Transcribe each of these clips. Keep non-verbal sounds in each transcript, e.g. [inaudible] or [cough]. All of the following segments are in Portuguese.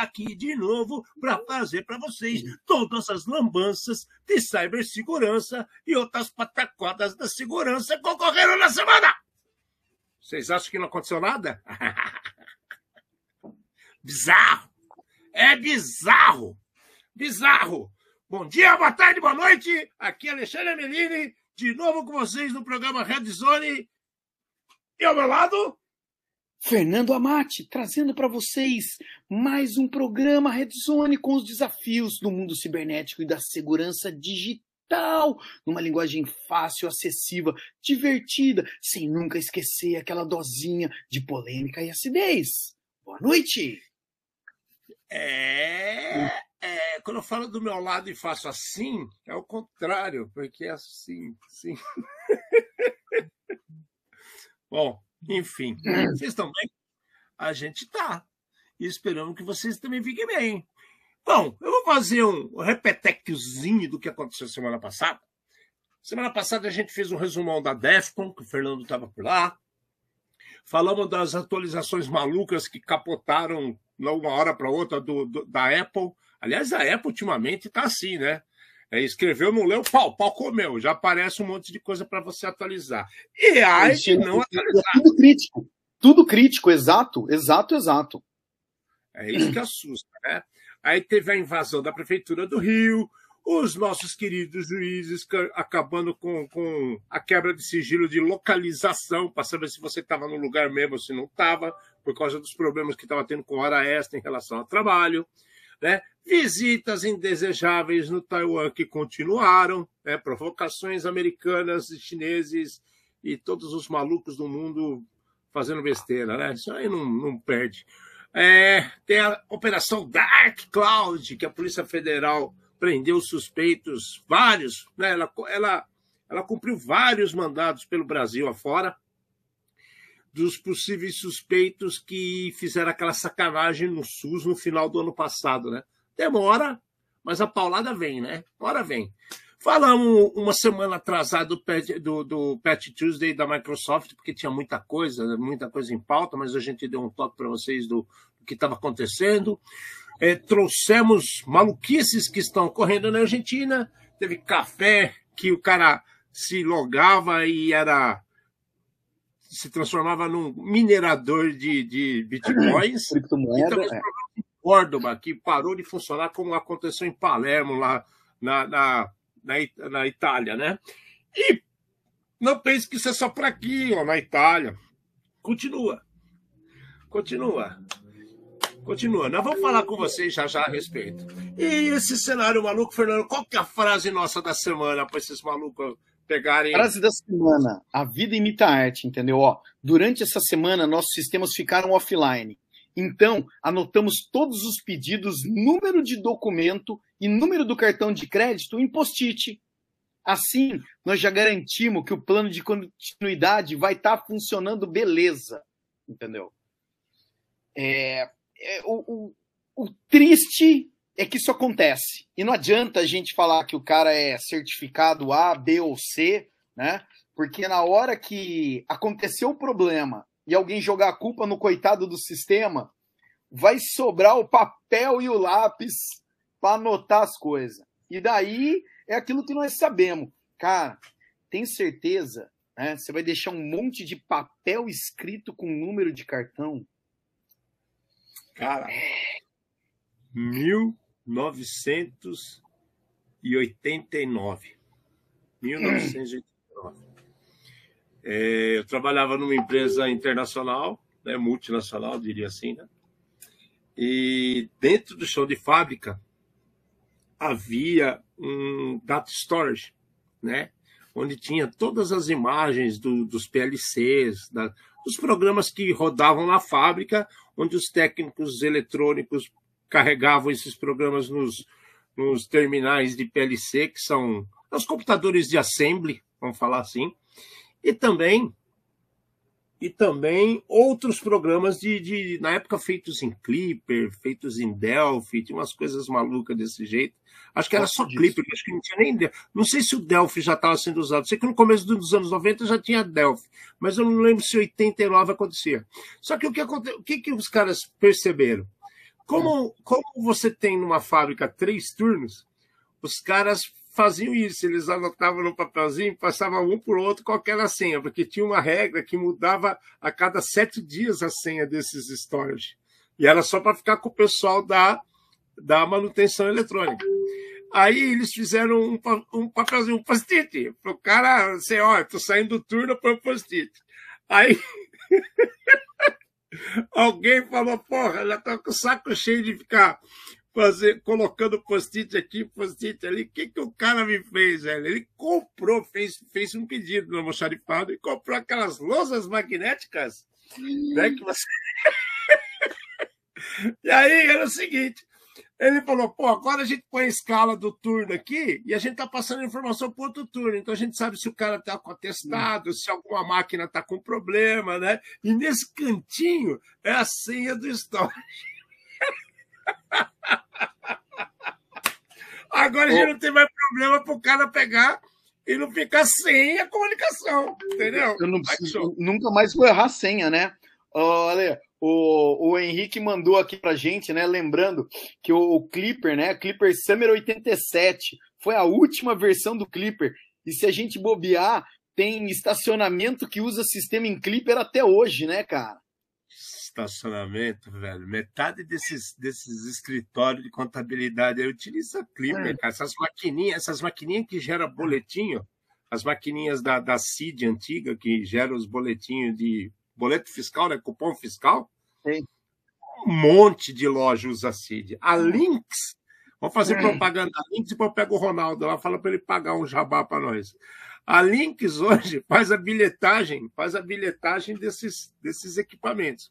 aqui de novo para fazer para vocês todas as lambanças de cibersegurança e outras patacodas da segurança que ocorreram na semana. Vocês acham que não aconteceu nada? [laughs] bizarro! É bizarro! Bizarro! Bom dia, boa tarde, boa noite. Aqui é Alexandre Melini, de novo com vocês no programa Red Zone. E ao meu lado, Fernando Amati, trazendo para vocês mais um programa Red Zone com os desafios do mundo cibernético e da segurança digital, numa linguagem fácil, acessível, divertida, sem nunca esquecer aquela dosinha de polêmica e acidez. Boa noite! É, é, quando eu falo do meu lado e faço assim, é o contrário, porque é assim, sim. [laughs] Bom, enfim, vocês estão bem? A gente tá. E esperamos que vocês também fiquem bem. Bom, eu vou fazer um repetequezinho do que aconteceu semana passada. Semana passada a gente fez um resumão da DEFCON, que o Fernando estava por lá. Falamos das atualizações malucas que capotaram de uma hora para outra do, do, da Apple. Aliás, a Apple ultimamente está assim, né? É, escreveu, não leu, pau, pau comeu. Já aparece um monte de coisa para você atualizar. E aí, não atualizar. Tudo crítico. Tudo crítico, exato, exato, exato. É isso que assusta, né? Aí teve a invasão da Prefeitura do Rio, os nossos queridos juízes acabando com, com a quebra de sigilo de localização, para saber se você estava no lugar mesmo ou se não estava, por causa dos problemas que estava tendo com hora extra em relação ao trabalho. Né? Visitas indesejáveis no Taiwan que continuaram, né? provocações americanas e chineses e todos os malucos do mundo fazendo besteira, né? Isso aí não, não perde. É, tem a Operação Dark Cloud, que a Polícia Federal prendeu suspeitos, vários, né? ela, ela, ela cumpriu vários mandados pelo Brasil afora, dos possíveis suspeitos que fizeram aquela sacanagem no SUS no final do ano passado, né? Demora, mas a paulada vem, né? Hora vem. Falamos uma semana atrasada do, Pet, do, do Patch Tuesday da Microsoft, porque tinha muita coisa, muita coisa em pauta, mas a gente deu um toque para vocês do, do que estava acontecendo. É, trouxemos maluquices que estão ocorrendo na Argentina. Teve café que o cara se logava e era se transformava num minerador de, de bitcoins. Criptomoeda. E é. Córdoba, que parou de funcionar, como aconteceu em Palermo, lá na, na, na, na Itália, né? E não pense que isso é só para aqui, ó, na Itália. Continua. Continua. Continua. Nós vamos falar com vocês já já a respeito. E esse cenário maluco, Fernando, qual que é a frase nossa da semana para esses malucos pegarem. Frase da semana: a vida imita a arte, entendeu? Ó, durante essa semana, nossos sistemas ficaram offline. Então, anotamos todos os pedidos, número de documento e número do cartão de crédito em post-it. Assim, nós já garantimos que o plano de continuidade vai estar tá funcionando beleza, entendeu? É, é o, o, o triste é que isso acontece. E não adianta a gente falar que o cara é certificado A, B ou C, né? Porque na hora que aconteceu o problema e alguém jogar a culpa no coitado do sistema, vai sobrar o papel e o lápis para anotar as coisas. E daí é aquilo que nós sabemos. Cara, tem certeza? Né? Você vai deixar um monte de papel escrito com número de cartão? Cara, mil 1989. 1989. É, eu trabalhava numa empresa internacional, né, multinacional, diria assim, né? E dentro do chão de fábrica havia um data storage, né? Onde tinha todas as imagens do, dos PLCs, da, dos programas que rodavam na fábrica, onde os técnicos eletrônicos carregavam esses programas nos, nos terminais de PLC, que são os computadores de assembly, vamos falar assim, e também e também outros programas de, de, na época feitos em Clipper, feitos em Delphi, tinha umas coisas malucas desse jeito. Acho que era só Clipper, acho que não tinha nem. Não sei se o Delphi já estava sendo usado. Sei que no começo dos anos 90 já tinha Delphi, mas eu não lembro se em 89 acontecia. Só que o que, aconte... o que, que os caras perceberam? Como, como você tem numa fábrica três turnos, os caras faziam isso, eles anotavam no papelzinho, passavam um por outro qual era a senha, porque tinha uma regra que mudava a cada sete dias a senha desses storage. E era só para ficar com o pessoal da, da manutenção eletrônica. Aí eles fizeram um, um papelzinho, um post-it, para o cara dizer, ó, estou saindo do turno para o post-it. Aí [laughs] alguém falou, porra, já tô com o saco cheio de ficar fazer, colocando post-it aqui, post-it ali. O que, que o cara me fez, velho? Ele comprou, fez, fez um pedido no almoxarifado e comprou aquelas lousas magnéticas, né? Que você... [laughs] e aí era o seguinte. Ele falou, pô, agora a gente põe a escala do turno aqui e a gente tá passando informação para outro turno. Então a gente sabe se o cara tá com atestado, se alguma máquina tá com problema, né? E nesse cantinho é a senha do storage. Agora a gente não tem mais problema para o cara pegar e não ficar sem a comunicação, entendeu? Eu não preciso, nunca mais vou errar a senha, né? Olha, o, o Henrique mandou aqui pra gente, né? Lembrando que o, o Clipper, né? Clipper Summer 87 foi a última versão do Clipper. E se a gente bobear, tem estacionamento que usa sistema em Clipper até hoje, né, cara? Estacionamento, velho. Metade desses, desses escritórios de contabilidade aí utiliza Clipper, é. cara. Essas maquininhas, essas maquininhas que geram boletinho, as maquininhas da, da CID antiga que geram os boletinhos de boleto fiscal, né? Cupom fiscal. Sim. Um monte de loja usa CID. A Lynx, vamos fazer é. propaganda da Lynx e depois pega o Ronaldo lá, fala para ele pagar um jabá para nós. A Lynx hoje [laughs] faz a bilhetagem, faz a bilhetagem desses, desses equipamentos.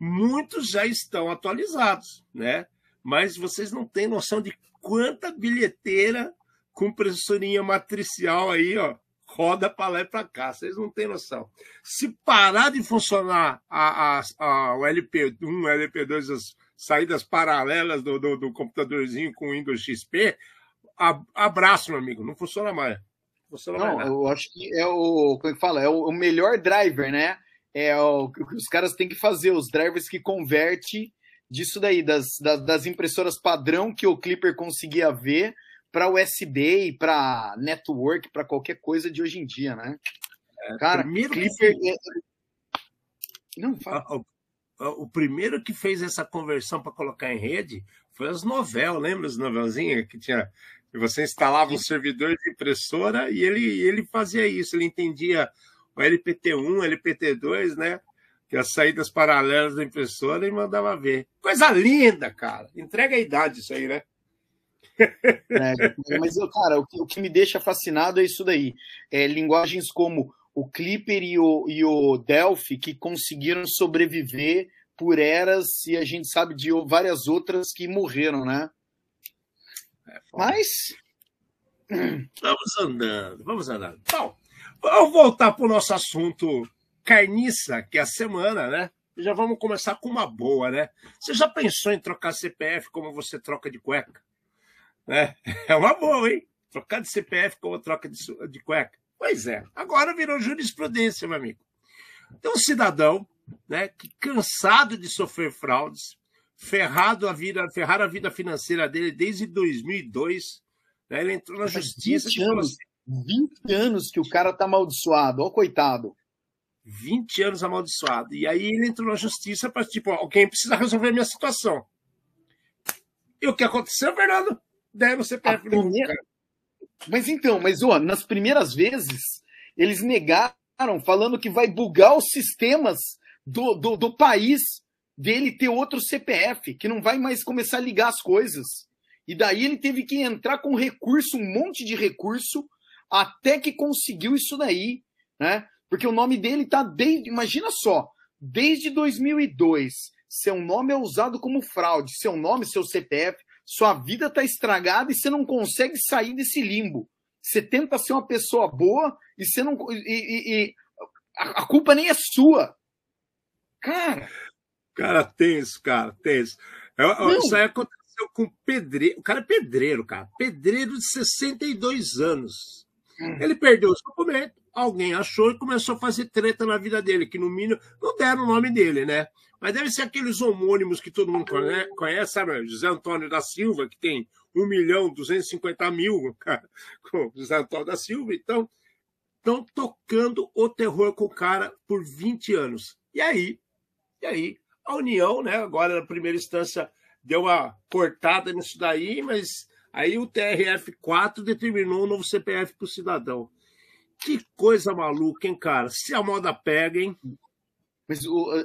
Muitos já estão atualizados, né? Mas vocês não têm noção de quanta bilheteira com pressurinha matricial aí, ó, roda para lá e para cá. Vocês não têm noção. Se parar de funcionar a, a, a, o LP1, o LP2, as saídas paralelas do, do, do computadorzinho com o Windows XP, a, abraço, meu amigo, não funciona mais. Funciona não, mais eu acho que é o, como é que fala, é o, o melhor driver, né? É o que os caras têm que fazer, os drivers que converte disso daí, das, das, das impressoras padrão que o Clipper conseguia ver para USB e para network, para qualquer coisa de hoje em dia, né? É, Cara, Clipper. Que... É, Não, fala. O, o, o, primeiro que fez essa conversão para colocar em rede foi as novel, lembra as novelzinhas que tinha. Você instalava um servidor de impressora e ele, ele fazia isso, ele entendia o LPT1, LPT2, né? Que as saídas paralelas da impressora e mandava ver. Coisa linda, cara. Entrega a idade isso aí, né? [laughs] É, mas, cara, o que, o que, me deixa fascinado é isso daí. É, linguagens como o Clipper e o, e o Delphi que conseguiram sobreviver por eras e a gente sabe de várias outras que morreram, né? É, mas. Vamos andando, vamos andando. Bom, Vamos voltar para o nosso assunto carniça, que é a semana, né? Já vamos começar com uma boa, né? Você já pensou em trocar CPF como você troca de cueca? Né? [laughs] É uma boa, hein? Trocar de CPF como troca de, de cueca. Pois é, agora virou jurisprudência, meu amigo. Tem um cidadão né, que, cansado de sofrer fraudes, ferrado a vida, ferrar a vida financeira dele desde 2002, né, ele entrou na justiça. 20 anos. Assim, 20 anos que o cara tá amaldiçoado, ó, coitado. 20 anos amaldiçoado. E aí ele entrou na justiça para, tipo, alguém precisa resolver a minha situação. E o que aconteceu, Fernando? Deram o CPF primeira... Mas então, mas ó, nas primeiras vezes, eles negaram, falando que vai bugar os sistemas do, do, do país dele ter outro CPF, que não vai mais começar a ligar as coisas. E daí ele teve que entrar com recurso, um monte de recurso, até que conseguiu isso daí, né? Porque o nome dele tá desde, imagina só, desde 2002, seu nome é usado como fraude, seu nome, seu CPF, sua vida tá estragada e você não consegue sair desse limbo. Você tenta ser uma pessoa boa e você não e, e, e A, a culpa nem é sua. Cara. Cara, tenso, cara, tenso. Eu, isso aí aconteceu com pedreiro. O cara é pedreiro, cara. Pedreiro de 62 anos. Ele perdeu os documentos, alguém achou e começou a fazer treta na vida dele, que no mínimo não deram o nome dele, né? Mas deve ser aqueles homônimos que todo mundo conhece, sabe? José Antônio da Silva, que tem 1 milhão 250 mil, [laughs] cara, com José Antônio da Silva. Então, estão tocando o terror com o cara por 20 anos. E aí, e aí, a União, né, agora na primeira instância, deu uma cortada nisso daí, mas aí o TRF4 determinou um novo CPF para o cidadão. Que coisa maluca, hein, cara? Se a moda pega, hein? Mas,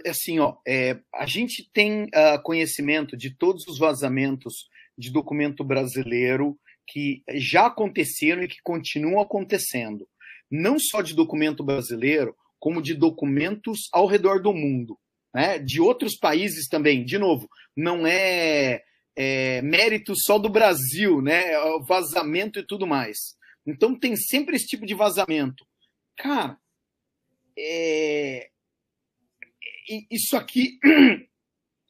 assim, ó, é, a gente tem uh, conhecimento de todos os vazamentos de documento brasileiro que já aconteceram e que continuam acontecendo. Não só de documento brasileiro, como de documentos ao redor do mundo né, de outros países também. De novo, não é, é mérito só do Brasil, né, é vazamento e tudo mais. Então tem sempre esse tipo de vazamento. Cara, é... isso aqui. [clears throat]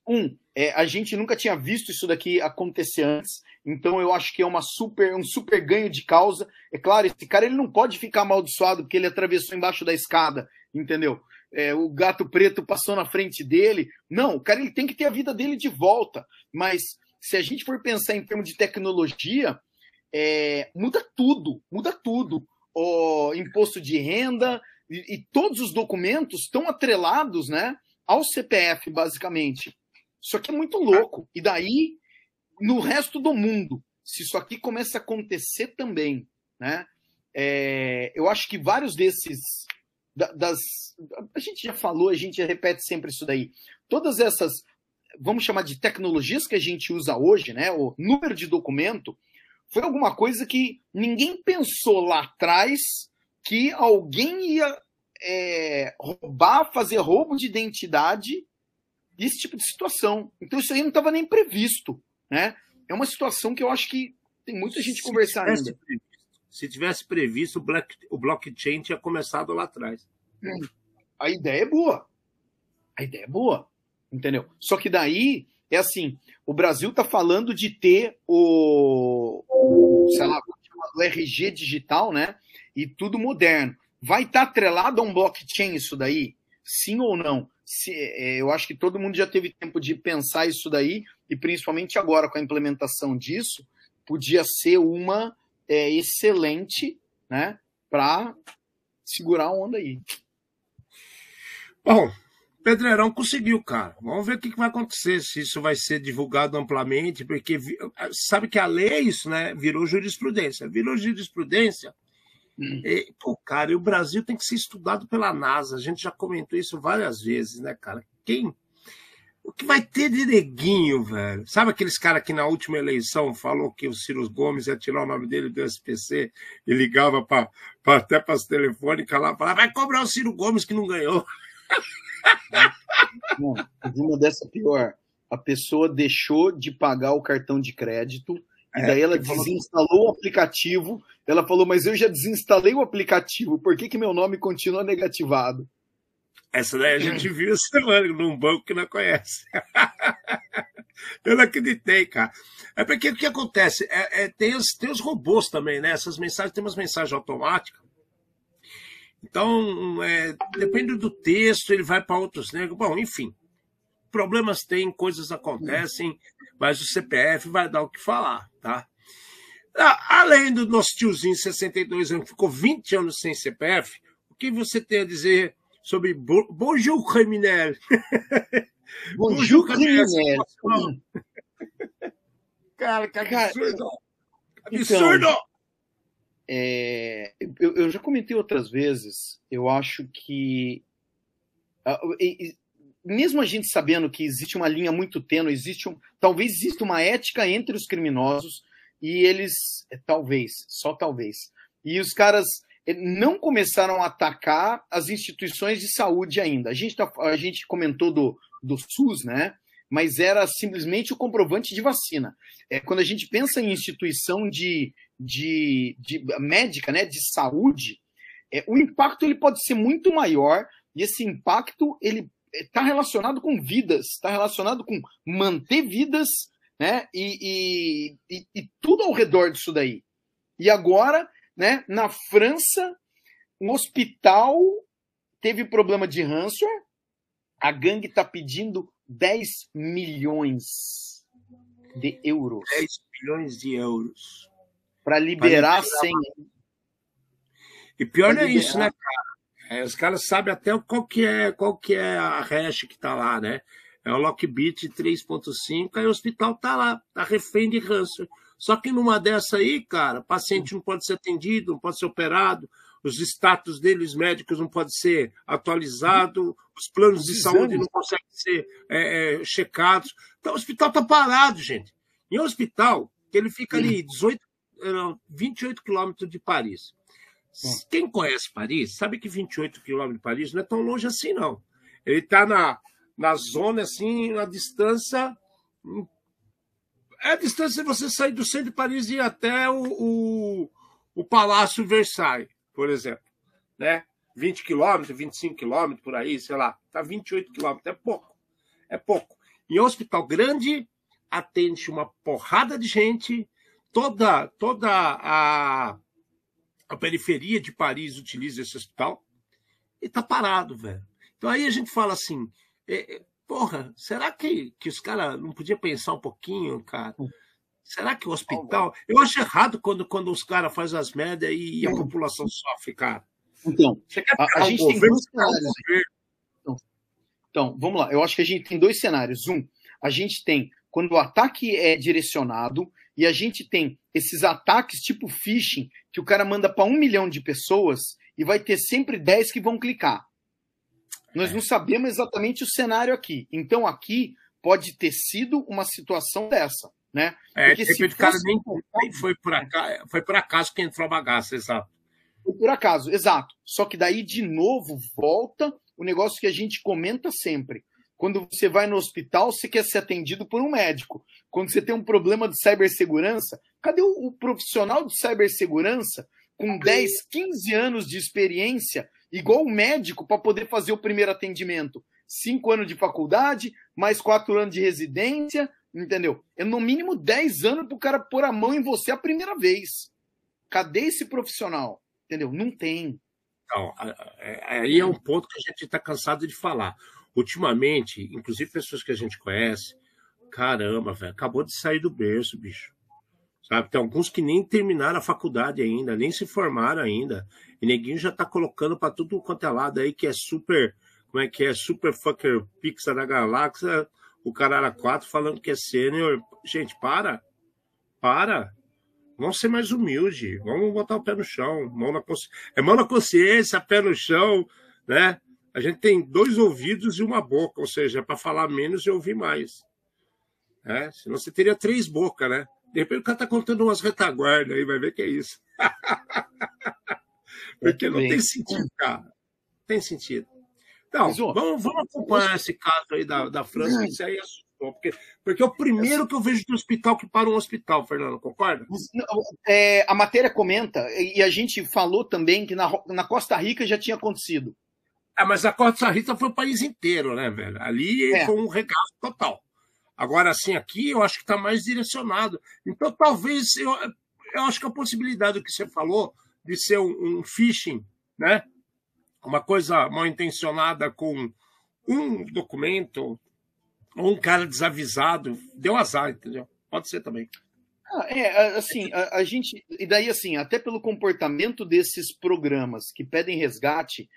Um, é, a gente nunca tinha visto isso daqui acontecer antes, então eu acho que é uma super, um super ganho de causa. É claro, esse cara ele não pode ficar amaldiçoado porque ele atravessou embaixo da escada, entendeu? é, o gato preto passou na frente dele. Não, o cara ele tem que ter a vida dele de volta. Mas se a gente for pensar em termos de tecnologia, é, muda tudo, muda tudo. O imposto de renda e, e todos os documentos estão atrelados né, ao CPF, basicamente. Isso aqui é muito louco. E daí, no resto do mundo, se isso aqui começa a acontecer também, né? É, eu acho que vários desses das. A gente já falou, a gente repete sempre isso daí. Todas essas, vamos chamar de tecnologias que a gente usa hoje, né? O número de documento, foi alguma coisa que ninguém pensou lá atrás que alguém ia é, roubar, fazer roubo de identidade esse tipo de situação. Então isso aí não estava nem previsto, né? É uma situação que eu acho que tem muita gente conversar ainda. Previsto, se tivesse previsto, o, black, o blockchain tinha começado lá atrás. A ideia é boa. A ideia é boa. Entendeu? Só que daí é assim: o Brasil está falando de ter o, o sei lá, o RG digital, né? E tudo moderno. Vai estar tá atrelado a um blockchain isso daí? Sim ou não? Se, é, eu acho que todo mundo já teve tempo de pensar isso daí, e principalmente agora com a implementação disso, podia ser uma é, excelente né, para segurar a onda aí. Bom, Pedreirão conseguiu, cara. Vamos ver o que vai acontecer, se isso vai ser divulgado amplamente, porque sabe que a lei é isso, né? Virou jurisprudência. Virou jurisprudência. Hum. E, pô, cara, e o Brasil tem que ser estudado pela NASA. A gente já comentou isso várias vezes, né, cara? Quem o que vai ter de neguinho, velho? Sabe aqueles caras que na última eleição falou que o Ciro Gomes ia tirar o nome dele do SPC e ligava pra, pra até para as telefônicas lá, falava, vai cobrar o Ciro Gomes que não ganhou. [laughs] Não, uma dessa pior. A pessoa deixou de pagar o cartão de crédito e é, daí ela desinstalou o aplicativo. Ela falou, mas eu já desinstalei o aplicativo, por que, que meu nome continua negativado? Essa daí a gente viu essa semana num banco que não conhece. [laughs] Eu não acreditei, cara. É porque o que acontece? É, é, tem, os, tem os robôs também, né? Essas mensagens, tem umas mensagens automáticas. Então, é, depende do texto, ele vai para outros negros. Né? Bom, enfim. Problemas tem, coisas acontecem, mas o CPF vai dar o que falar, tá? Além do nosso tiozinho 62 anos, que ficou 20 anos sem CPF, o que você tem a dizer sobre Bo Bonjour Criminel. [laughs] Bonjour Criminel. Cara, que absurdo. Absurdo! Então, é, eu, eu, já comentei outras vezes, eu acho que. mesmo a gente sabendo que existe uma linha muito tênue, existe um, talvez exista uma ética entre os criminosos e eles, é, talvez, só talvez. E os caras não começaram a atacar as instituições de saúde ainda. A gente, tá, a gente comentou do, do SUS, né? Mas era simplesmente o comprovante de vacina. É, quando a gente pensa em instituição de, de, de médica, né, de saúde, é, o impacto ele pode ser muito maior e esse impacto ele está relacionado com vidas, está relacionado com manter vidas, né? E, e, e, e, tudo ao redor disso daí. E agora, né? Na França, um hospital teve problema de ransomware, a gangue está pedindo 10 milhões de euros. 10 milhões de euros. Para liberar, liberar senha. E pior não é isso, né, cara? É, os caras sabem até qual que é, qual que é a hash que tá lá, né? É o Lockbit 3.5, aí o hospital tá lá, tá refém de ransom. Só que numa dessa aí, cara, o paciente não pode ser atendido, não pode ser operado, os status deles médicos não pode ser atualizado, os planos de saúde não conseguem ser é, é, checados. Então o hospital tá parado, gente. Em um hospital, que ele fica ali 18, 28 quilômetros de Paris. Quem conhece Paris sabe que 28 quilômetros de Paris não é tão longe assim, não. Ele está na, na zona, assim, na distância. É a distância de você sair do centro de Paris e ir até o, o, o Palácio Versailles, por exemplo. Né? 20 quilômetros, 25 quilômetros, por aí, sei lá. Está 28 quilômetros, é pouco. É pouco. E um hospital grande atende uma porrada de gente, toda, toda a a periferia de Paris utiliza esse hospital e tá parado, velho. Então aí a gente fala assim, é, é porra, será que, que os caras não podiam pensar um pouquinho, cara? Será que o hospital. Eu acho errado quando, quando os caras fazem as merdas e, e a população sofre, cara. Então, a, a gente tem dois cenários. Então, então, vamos lá. Eu acho que a gente tem dois cenários. Um, a gente tem quando o ataque é direcionado e a gente tem esses ataques tipo phishing, que o cara manda para um milhão de pessoas e vai ter sempre 10 que vão clicar. Nós não sabemos exatamente o cenário aqui. Então aqui pode ter sido uma situação dessa, né? É, Porque se fosse... cara nem, nem foi por acaso, foi por acaso que entrou a bagaça, exato. Foi por acaso, exato. Só que daí de novo volta o negócio que a gente comenta sempre. Quando você vai no hospital, você quer ser atendido por um médico. Quando você tem um problema de cibersegurança, cadê o, o profissional de cibersegurança com 10, 15 anos de experiência, igual o médico, para poder fazer o primeiro atendimento? Cinco anos de faculdade, mais quatro anos de residência, entendeu? É no mínimo 10 anos para o cara pôr a mão em você a primeira vez. Cadê esse profissional? Entendeu? Não tem. Então, aí é um ponto que a gente está cansado de falar. Ultimamente, inclusive pessoas que a gente conhece, caramba, velho, acabou de sair do berço, bicho. Sabe? Tem alguns que nem terminaram a faculdade ainda, nem se formaram ainda. E neguinho já tá colocando para tudo quanto é lado aí que é super, como é que é, super fucker pizza da galáxia, o cara era quatro falando que é sênior. Gente, para. Para. Vamos ser mais humilde. Vamos botar o pé no chão. Mão na consci... É mão na consciência, pé no chão, né? A gente tem dois ouvidos e uma boca, ou seja, é para falar menos e ouvir mais. É, senão você teria três bocas, né? De repente o cara está contando umas retaguardas aí, vai ver que é isso. [laughs] Porque não tem sentido, cara. Tem sentido. Então, vamos, vamos acompanhar esse caso aí da, da França, que isso aí assustou. Porque, porque é o primeiro que eu vejo de hospital que para um hospital, Fernando, concorda? É, a matéria comenta, e a gente falou também que na, na Costa Rica já tinha acontecido. Ah, mas a Costa Rica foi o país inteiro, né, velho? Ali é. foi um regaço total. Agora, assim, aqui eu acho que está mais direcionado. Então, talvez, eu, eu acho que a possibilidade do que você falou de ser um, um phishing, né? Uma coisa mal intencionada com um documento, ou um cara desavisado, deu azar, entendeu? Pode ser também. Ah, é, assim, a, a, gente. E daí, assim, até pelo comportamento desses programas que pedem resgate,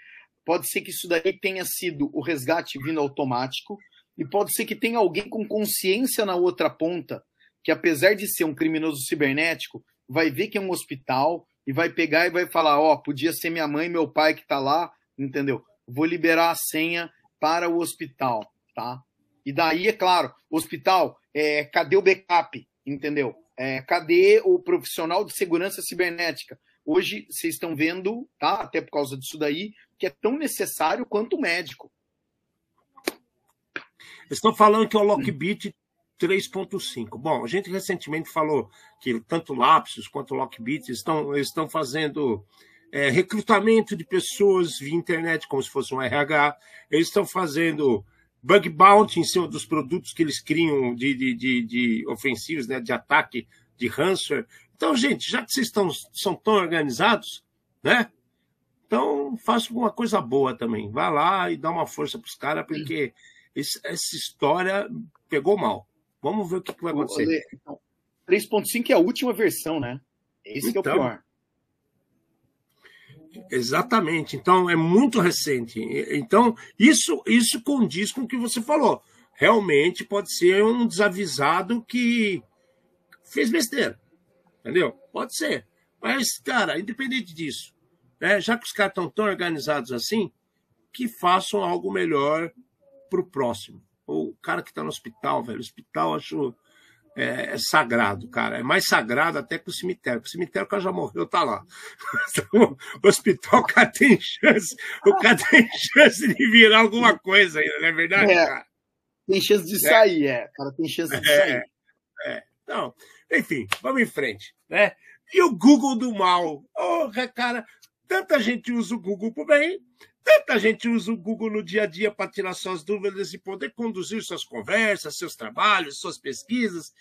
Pode ser que isso daí tenha sido o resgate vindo automático, e pode ser que tenha alguém com consciência na outra ponta, que apesar de ser um criminoso cibernético, vai ver que é um hospital e vai pegar e vai falar: Ó, oh, podia ser minha mãe meu pai que tá lá, entendeu? Vou liberar a senha para o hospital, tá? E daí, é claro, hospital, é, cadê o backup, entendeu? É, cadê o profissional de segurança cibernética? Hoje vocês estão vendo, tá? Até por causa disso daí, que é tão necessário quanto o médico. Estão falando que é o Lockbit 3.5. Bom, a gente recentemente falou que tanto Lapsus quanto Lockbit estão, estão fazendo é, recrutamento de pessoas via internet, como se fosse um RH. Eles estão fazendo bug bounty em cima dos produtos que eles criam de, de, de, de ofensivos, né, de ataque, de ransomware. Então, gente, já que vocês estão, são tão organizados, né? Então, faça alguma coisa boa também. Vá lá e dá uma força para os caras, porque esse, essa história pegou mal. Vamos ver o que, que vai acontecer. Então, 3.5 é a última versão, né? Esse então, é o então. pior. Exatamente. Então, é muito recente. Então, isso, isso condiz com o que você falou. Realmente pode ser um desavisado que fez besteira. Entendeu? Pode ser. Mas, cara, independente disso, né, já que os caras estão tão organizados assim, que façam algo melhor para o próximo. O cara que está no hospital, velho, o hospital acho é, é, sagrado, cara. É mais sagrado até que o cemitério. O cemitério, o cara já morreu, tá lá. [laughs] Então, o hospital, o cara tem chance, o cara tem chance de virar alguma coisa ainda, não é verdade, é, cara? Tem chance de é. sair, é. O cara tem chance de é, sair. É. Então, enfim, vamos em frente, né? E o Google do mal. Oh, cara, tanta gente usa o Google pro bem, Tanta gente usa o Google no dia a dia para tirar suas dúvidas e poder conduzir suas conversas, seus trabalhos, suas pesquisas.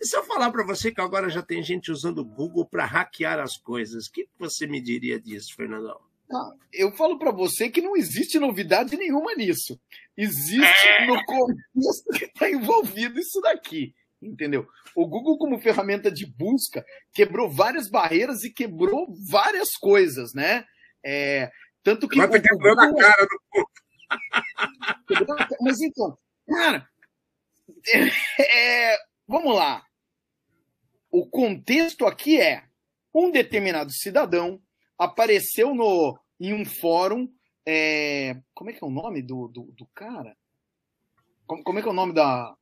E se eu falar para você que agora já tem gente usando o Google para hackear as coisas, o que você me diria disso, Fernandão? Ah, eu falo para você que não existe novidade nenhuma nisso. Existe é... no contexto que está envolvido isso daqui. Entendeu? O Google, como ferramenta de busca, quebrou várias barreiras e quebrou várias coisas, né? É, tanto que. Vai ter quebrando a cara do povo. [laughs] Mas então, cara, é, vamos lá. O contexto aqui é um determinado cidadão apareceu no, em um fórum. É, como é que é o nome do, do, do cara? Como, como, é que é o nome da,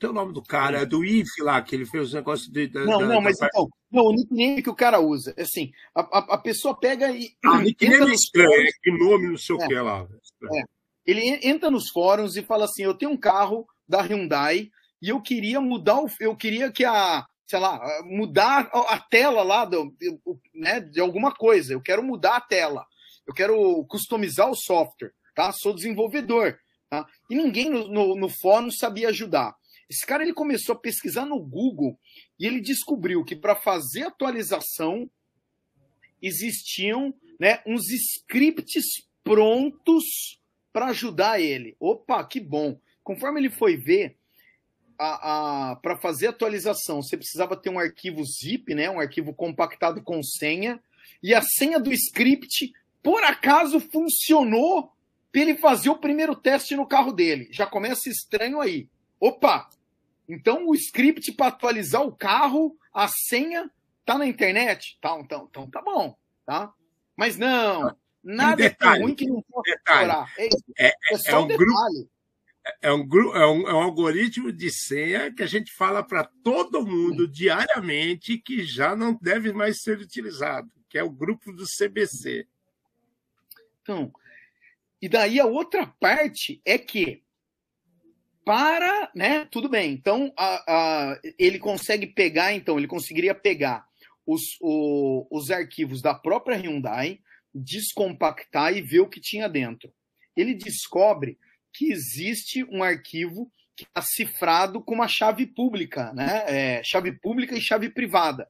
tem o nome do cara, é do IF lá, que ele fez os negócios de. Da, não, da, não, mas da... então, não, o nickname que o cara usa. Assim, a, a, a pessoa pega e. Ah, nickname é estranho, é que nome não sei o é, que lá. É. Ele entra nos fóruns e fala assim: eu tenho um carro da Hyundai e eu queria mudar o. Eu queria que a. Sei lá, mudar a tela lá do, né, de alguma coisa. Eu quero mudar a tela. Eu quero customizar o software. Tá? Sou desenvolvedor. Tá? E ninguém no, no, no fórum sabia ajudar. Esse cara ele começou a pesquisar no Google e ele descobriu que para fazer atualização existiam né, uns scripts prontos para ajudar ele. Opa, que bom! Conforme ele foi ver, para fazer atualização, você precisava ter um arquivo zip, né, um arquivo compactado com senha, e a senha do script, por acaso, funcionou para ele fazer o primeiro teste no carro dele. Já começa estranho aí. Opa, então, o script para atualizar o carro, a senha, tá na internet? Tá, então, então tá bom, tá? Mas não, nada é tão ruim que não pode explorar. É, é, é, é, só um, um detalhe. É um, é, um, é um algoritmo de senha que a gente fala para todo mundo diariamente que já não deve mais ser utilizado, que é o grupo do CBC. Então, e daí a outra parte é que para, né? Tudo bem. Então, a, a, ele consegue pegar, então, ele conseguiria pegar os, o, os arquivos da própria Hyundai, descompactar e ver o que tinha dentro. Ele descobre que existe um arquivo que está cifrado com uma chave pública, né? É, chave pública e chave privada.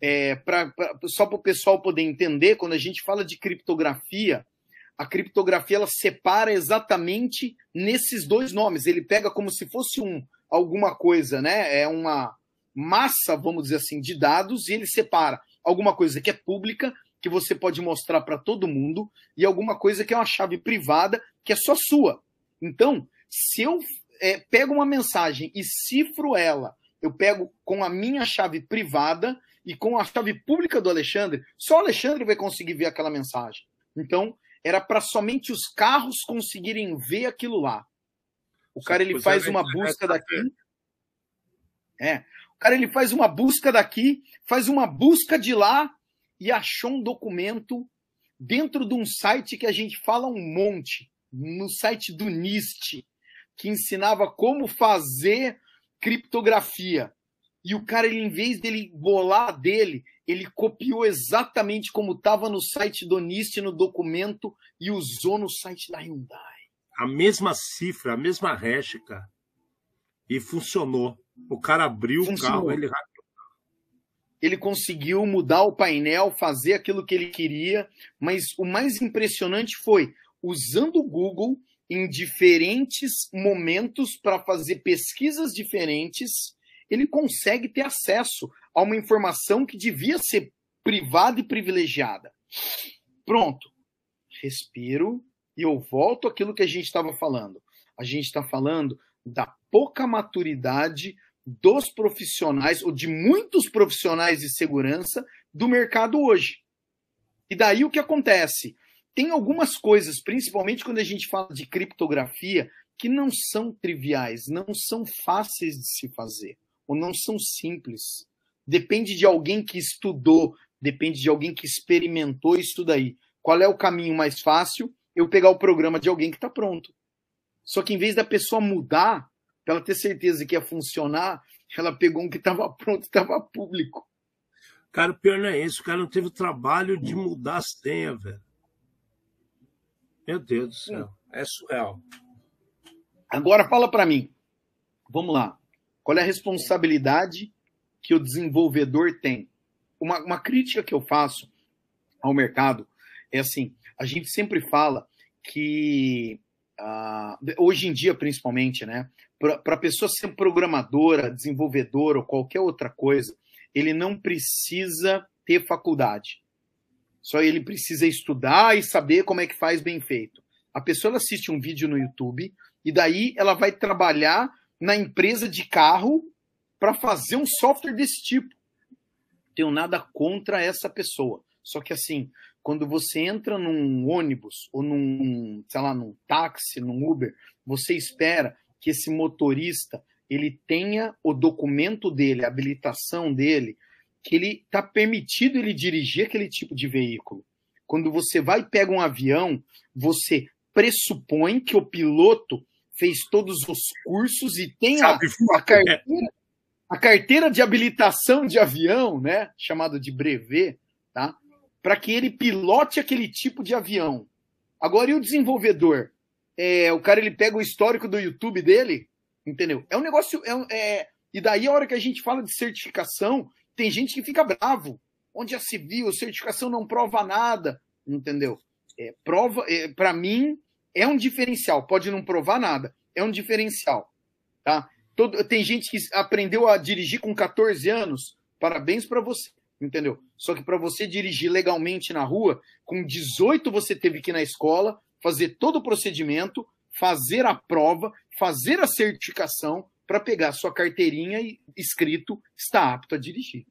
É, pra, pra só para o pessoal poder entender, quando a gente fala de criptografia, a criptografia ela separa exatamente nesses dois nomes. Ele pega como se fosse um alguma coisa, né? É uma massa, vamos dizer assim, de dados e ele separa alguma coisa que é pública, que você pode mostrar para todo mundo, e alguma coisa que é uma chave privada, que é só sua. Então, se eu é, pego uma mensagem e cifro ela, eu pego com a minha chave privada e com a chave pública do Alexandre, só o Alexandre vai conseguir ver aquela mensagem. Então, era para somente os carros conseguirem ver aquilo lá. O cara ele faz uma busca daqui. É. O cara ele faz uma busca daqui, faz uma busca de lá e achou um documento dentro de um site que a gente fala um monte, no site do NIST, que ensinava como fazer criptografia. E o cara, ele, em vez dele bolar dele, ele copiou exatamente como estava no site do NIST, no documento, e usou no site da Hyundai. A mesma cifra, a mesma hash, cara. E funcionou. O cara abriu funcionou. o carro, ele ele conseguiu mudar o painel, fazer aquilo que ele queria, mas o mais impressionante foi usando o Google em diferentes momentos para fazer pesquisas diferentes, ele consegue ter acesso a uma informação que devia ser privada e privilegiada. Pronto. Respiro e eu volto àquilo que a gente estava falando. A gente está falando da pouca maturidade dos profissionais, ou de muitos profissionais de segurança do mercado hoje. E daí o que acontece? Tem algumas coisas, principalmente quando a gente fala de criptografia, que não são triviais, não são fáceis de se fazer, ou não são simples. Depende de alguém que estudou, depende de alguém que experimentou isso daí. Qual é o caminho mais fácil? Eu pegar o programa de alguém que está pronto. Só que em vez da pessoa mudar, para ela ter certeza que ia funcionar, ela pegou um que estava [laughs] pronto, estava público. Cara, o pior não é isso. O cara não teve o trabalho de mudar as senhas, velho. Meu Deus do céu. É surreal. Agora fala para mim. Vamos lá. Qual é a responsabilidade que o desenvolvedor tem? Uma, uma crítica que eu faço ao mercado é assim: a gente sempre fala que Uh, hoje em dia, principalmente, né? Para a pessoa ser programadora, desenvolvedora ou qualquer outra coisa, ele não precisa ter faculdade. Só ele precisa estudar e saber como é que faz bem feito. A pessoa assiste um vídeo no YouTube e daí ela vai trabalhar na empresa de carro para fazer um software desse tipo. Tenho nada contra essa pessoa. Só que assim, quando você entra num ônibus ou num, sei lá, num táxi, num Uber, você espera que esse motorista ele tenha o documento dele, a habilitação dele, que ele está permitido ele dirigir aquele tipo de veículo. Quando você vai e pega um avião, você pressupõe que o piloto fez todos os cursos e tem a, a, carteira, a carteira de habilitação de avião, né, chamado de brevet, tá? para que ele pilote aquele tipo de avião. Agora, e o desenvolvedor? É, o cara ele pega o histórico do YouTube dele, entendeu? É um negócio. É, é, e daí, a hora que a gente fala de certificação, tem gente que fica bravo. Onde já se viu, certificação não prova nada, entendeu? É, prova, é, para mim, é um diferencial. Pode não provar nada, é um diferencial. Tá? Todo, tem gente que aprendeu a dirigir com 14 anos. Parabéns para você entendeu? Só que para você dirigir legalmente na rua, com 18 você teve que ir na escola, fazer todo o procedimento, fazer a prova, fazer a certificação para pegar sua carteirinha e escrito está apto a dirigir.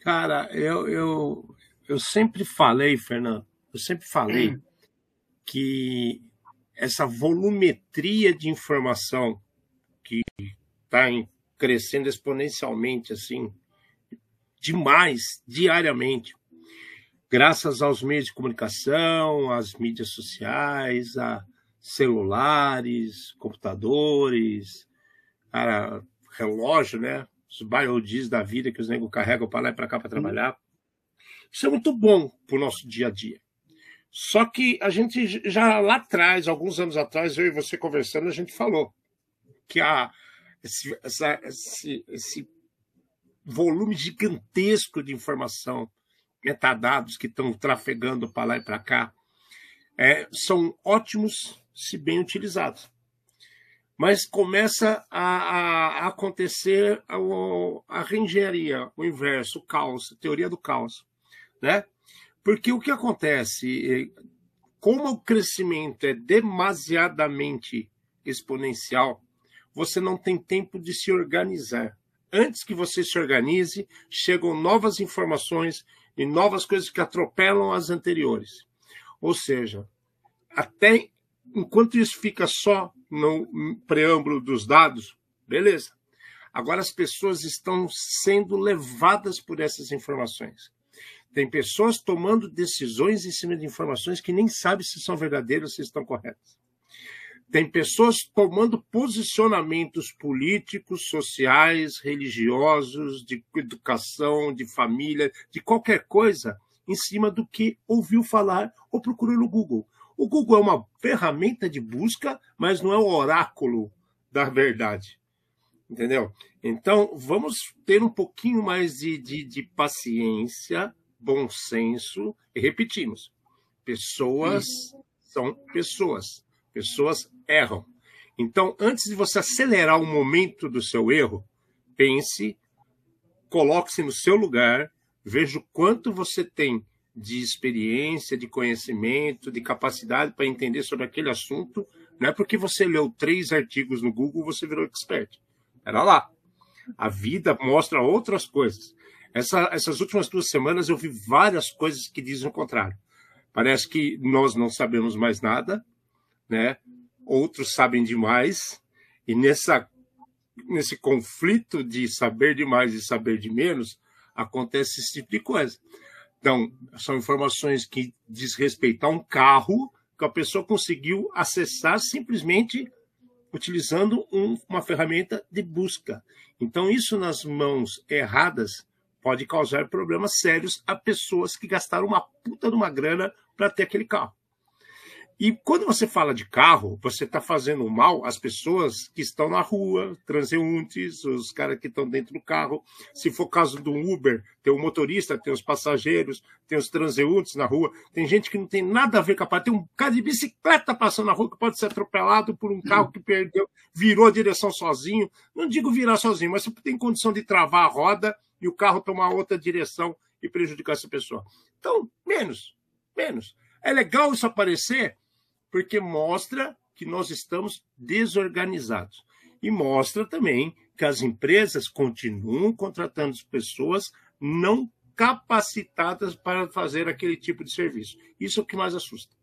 Cara, eu, eu, eu sempre falei, Fernando, eu sempre falei hum. Que essa volumetria de informação que está crescendo exponencialmente assim demais diariamente, graças aos meios de comunicação, às mídias sociais, a celulares, computadores, cara, relógio, né? Os biodies da vida que os negros carregam para lá e para cá para trabalhar. Isso é muito bom para o nosso dia a dia. Só que a gente já lá atrás, alguns anos atrás, eu e você conversando, a gente falou que a, esse, essa, esse, esse volume gigantesco de informação, metadados que estão trafegando para lá e para cá, é, são ótimos se bem utilizados. Mas começa a, a acontecer a, a reengenharia, o inverso, o caos, a teoria do caos. Né? Porque o que acontece, como o crescimento é demasiadamente exponencial, você não tem tempo de se organizar antes que você se organize, chegam novas informações e novas coisas que atropelam as anteriores. Ou seja, até enquanto isso fica só no preâmbulo dos dados, beleza. Agora as pessoas estão sendo levadas por essas informações. Tem pessoas tomando decisões em cima de informações que nem sabem se são verdadeiras se estão corretas. tem pessoas tomando posicionamentos políticos, sociais, religiosos, de educação, de família, de qualquer coisa, em cima do que ouviu falar ou procurou no Google. O Google é uma ferramenta de busca, mas não é o oráculo da verdade. Entendeu? Então, vamos ter um pouquinho mais de, de, de paciência, bom senso, e repetimos: pessoas são pessoas, pessoas erram. Então, antes de você acelerar o momento do seu erro, pense, coloque-se no seu lugar, veja o quanto você tem de experiência, de conhecimento, de capacidade para entender sobre aquele assunto. Não é porque você leu três artigos no Google você virou expert. Era lá. A vida mostra outras coisas. Essa, essas últimas duas semanas eu vi várias coisas que dizem o contrário. Parece que nós não sabemos mais nada, né? Outros sabem demais e nessa nesse conflito de saber demais e saber de menos acontece esse tipo de coisa. Então, são informações que diz respeito a um carro que a pessoa conseguiu acessar simplesmente utilizando um, uma ferramenta de busca. Então, isso nas mãos erradas pode causar problemas sérios a pessoas que gastaram uma puta de uma grana para ter aquele carro. E quando você fala de carro, você está fazendo mal às pessoas que estão na rua, transeuntes, os caras que estão dentro do carro. Se for caso do Uber, tem o motorista, tem os passageiros, tem os transeuntes na rua. Tem gente que não tem nada a ver com a parte. Tem um cara de bicicleta passando na rua que pode ser atropelado por um carro que perdeu, virou a direção sozinho. Não digo virar sozinho, mas você tem condição de travar a roda e o carro tomar outra direção e prejudicar essa pessoa. Então, menos, menos. É legal isso aparecer porque mostra que nós estamos desorganizados. E mostra também que as empresas continuam contratando pessoas não capacitadas para fazer aquele tipo de serviço. Isso é o que mais assusta.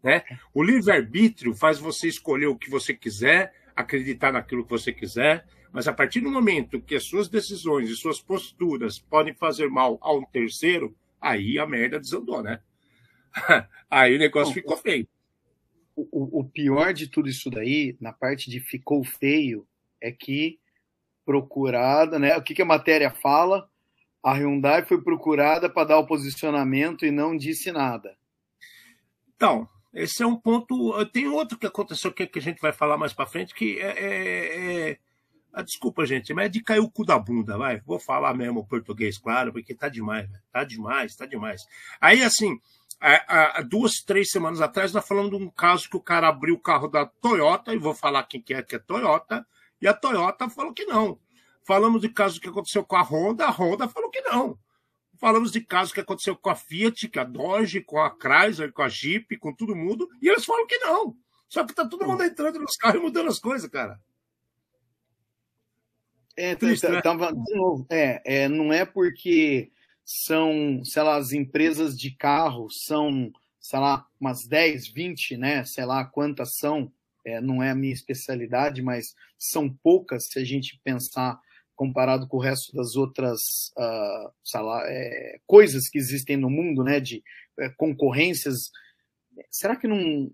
Né? O livre-arbítrio faz você escolher o que você quiser, acreditar naquilo que você quiser, mas a partir do momento que as suas decisões e suas posturas podem fazer mal a um terceiro, aí a merda desandou, né? [laughs] aí o negócio ficou feio o, o pior de tudo isso daí, na parte de ficou feio, é que procurada, né? O que, que a matéria fala? A Hyundai foi procurada para dar o posicionamento e não disse nada. Então, esse é um ponto. Tem outro que aconteceu que, a gente vai falar mais para frente, que é, é, é... Ah, desculpa, gente, mas é de cair o cu da bunda, vai. Vou falar mesmo português, claro, porque tá demais, tá demais, tá demais. Aí, assim, há, duas, três semanas atrás, nós falamos de um caso que o cara abriu o carro da Toyota, e vou falar quem que é que é Toyota, e a Toyota falou que não. Falamos de caso que aconteceu com a Honda, a Honda falou que não. Falamos de caso que aconteceu com a Fiat, com a Dodge, com a Chrysler, com a Jeep, com todo mundo, e eles falam que não. Só que tá todo mundo entrando nos carros e mudando as coisas, cara. É, Triste, tá, né? tava, é, é, não é porque são, sei lá, as empresas de carro são, sei lá, umas 10, 20, né? Sei lá quantas são, é, não é a minha especialidade, mas são poucas se a gente pensar comparado com o resto das outras, uh, sei lá, é, coisas que existem no mundo, né? De é, concorrências. Será que não.